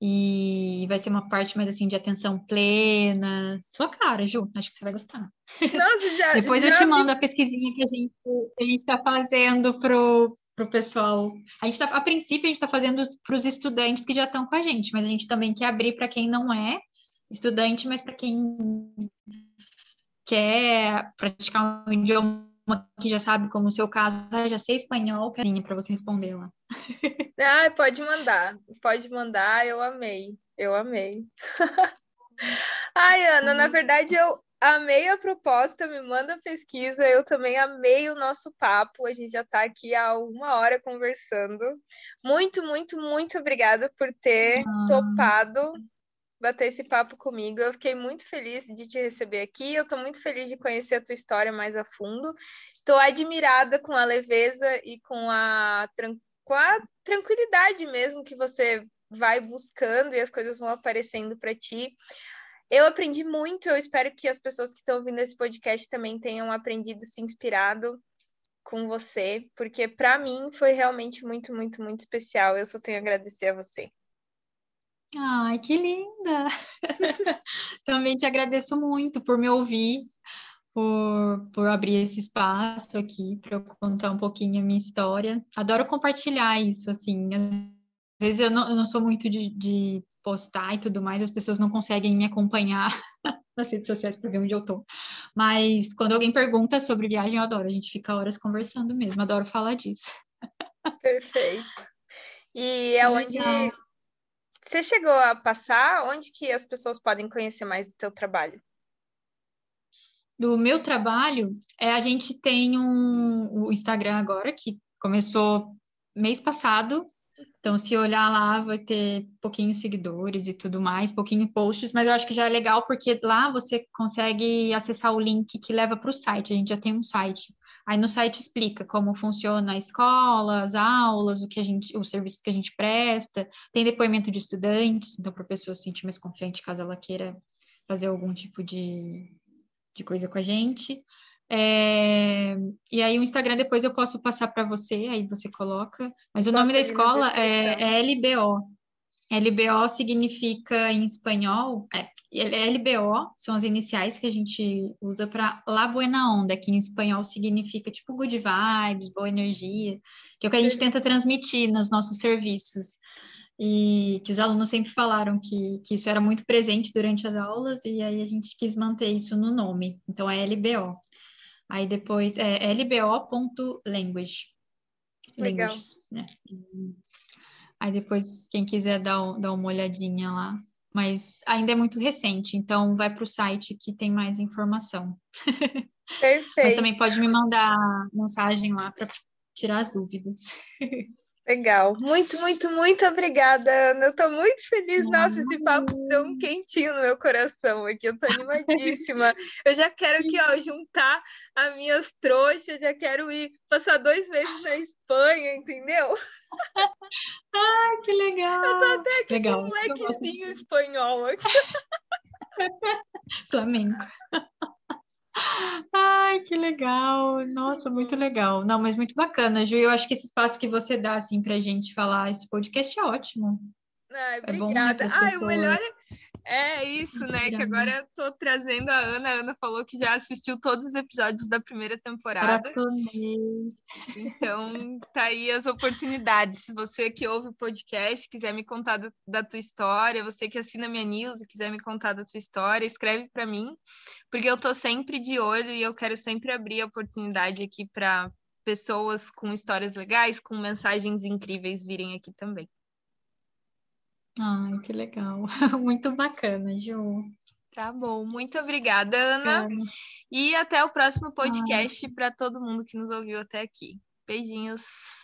e vai ser uma parte mais assim de atenção plena. Sua cara, Ju, acho que você vai gostar. Nossa, já, Depois já eu te mando a pesquisinha que a gente a gente está fazendo pro pro pessoal. A gente tá, a princípio a gente está fazendo para os estudantes que já estão com a gente, mas a gente também quer abrir para quem não é estudante, mas para quem quer praticar um idioma que já sabe, como o seu caso, ah, já sei espanhol, carinha, para você responder lá. Ah, pode mandar, pode mandar, eu amei, eu amei. Ai, Ana, na uhum. verdade eu amei a proposta, me manda a pesquisa, eu também amei o nosso papo, a gente já está aqui há uma hora conversando. Muito, muito, muito obrigada por ter ah. topado bater esse papo comigo. Eu fiquei muito feliz de te receber aqui. Eu estou muito feliz de conhecer a tua história mais a fundo. Estou admirada com a leveza e com a, com a tranquilidade mesmo que você vai buscando e as coisas vão aparecendo para ti. Eu aprendi muito, eu espero que as pessoas que estão ouvindo esse podcast também tenham aprendido, se inspirado com você, porque para mim foi realmente muito, muito, muito especial. Eu só tenho a agradecer a você. Ai, que linda! Também te agradeço muito por me ouvir, por, por abrir esse espaço aqui para eu contar um pouquinho a minha história. Adoro compartilhar isso, assim. Às vezes eu não, eu não sou muito de, de postar e tudo mais, as pessoas não conseguem me acompanhar nas redes sociais para ver onde eu tô. Mas quando alguém pergunta sobre viagem, eu adoro. A gente fica horas conversando mesmo, adoro falar disso. Perfeito. E é onde você chegou a passar? Onde que as pessoas podem conhecer mais do teu trabalho? Do meu trabalho, é, a gente tem um, o Instagram agora, que começou mês passado. Então, se olhar lá, vai ter pouquinhos seguidores e tudo mais, pouquinho posts, mas eu acho que já é legal porque lá você consegue acessar o link que leva para o site. A gente já tem um site. Aí no site explica como funciona a escola, as aulas, o que a gente, o serviço que a gente presta, tem depoimento de estudantes, então para a pessoa se sentir mais confiante caso ela queira fazer algum tipo de, de coisa com a gente. É, e aí o Instagram depois eu posso passar para você, aí você coloca. Mas o nome da escola é, é LBO. LBO significa em espanhol, é, LBO são as iniciais que a gente usa para La Buena Onda, que em espanhol significa tipo good vibes, boa energia, que é o que a gente tenta transmitir nos nossos serviços. E que os alunos sempre falaram que, que isso era muito presente durante as aulas, e aí a gente quis manter isso no nome. Então é LBO. Aí depois é lbo.language. Legal. Language, né? Aí depois, quem quiser dar, dar uma olhadinha lá, mas ainda é muito recente, então vai para o site que tem mais informação. Perfeito. mas também pode me mandar mensagem lá para tirar as dúvidas. Legal. Muito, muito, muito obrigada, Ana. Eu estou muito feliz. Nossa, esse papo tão quentinho no meu coração aqui. Eu estou animadíssima. Eu já quero aqui, ó, juntar as minhas trouxas, já quero ir passar dois meses na Espanha, entendeu? Ai, que legal! Eu tô até aqui legal. com um lequezinho espanhol aqui. Flamengo. Ai, que legal! Nossa, muito legal. Não, mas muito bacana, Ju. Eu acho que esse espaço que você dá, assim, pra gente falar esse podcast é ótimo. Ai, obrigada. É bom, né, Ai, o melhor é é isso, né? Que agora eu tô trazendo a Ana. A Ana falou que já assistiu todos os episódios da primeira temporada. Então, tá aí as oportunidades. Se você que ouve o podcast, quiser me contar da, da tua história, você que assina minha news e quiser me contar da tua história, escreve para mim, porque eu tô sempre de olho e eu quero sempre abrir a oportunidade aqui para pessoas com histórias legais, com mensagens incríveis virem aqui também. Ai, que legal. Muito bacana, Ju. Tá bom. Muito obrigada, Ana. E até o próximo podcast para todo mundo que nos ouviu até aqui. Beijinhos.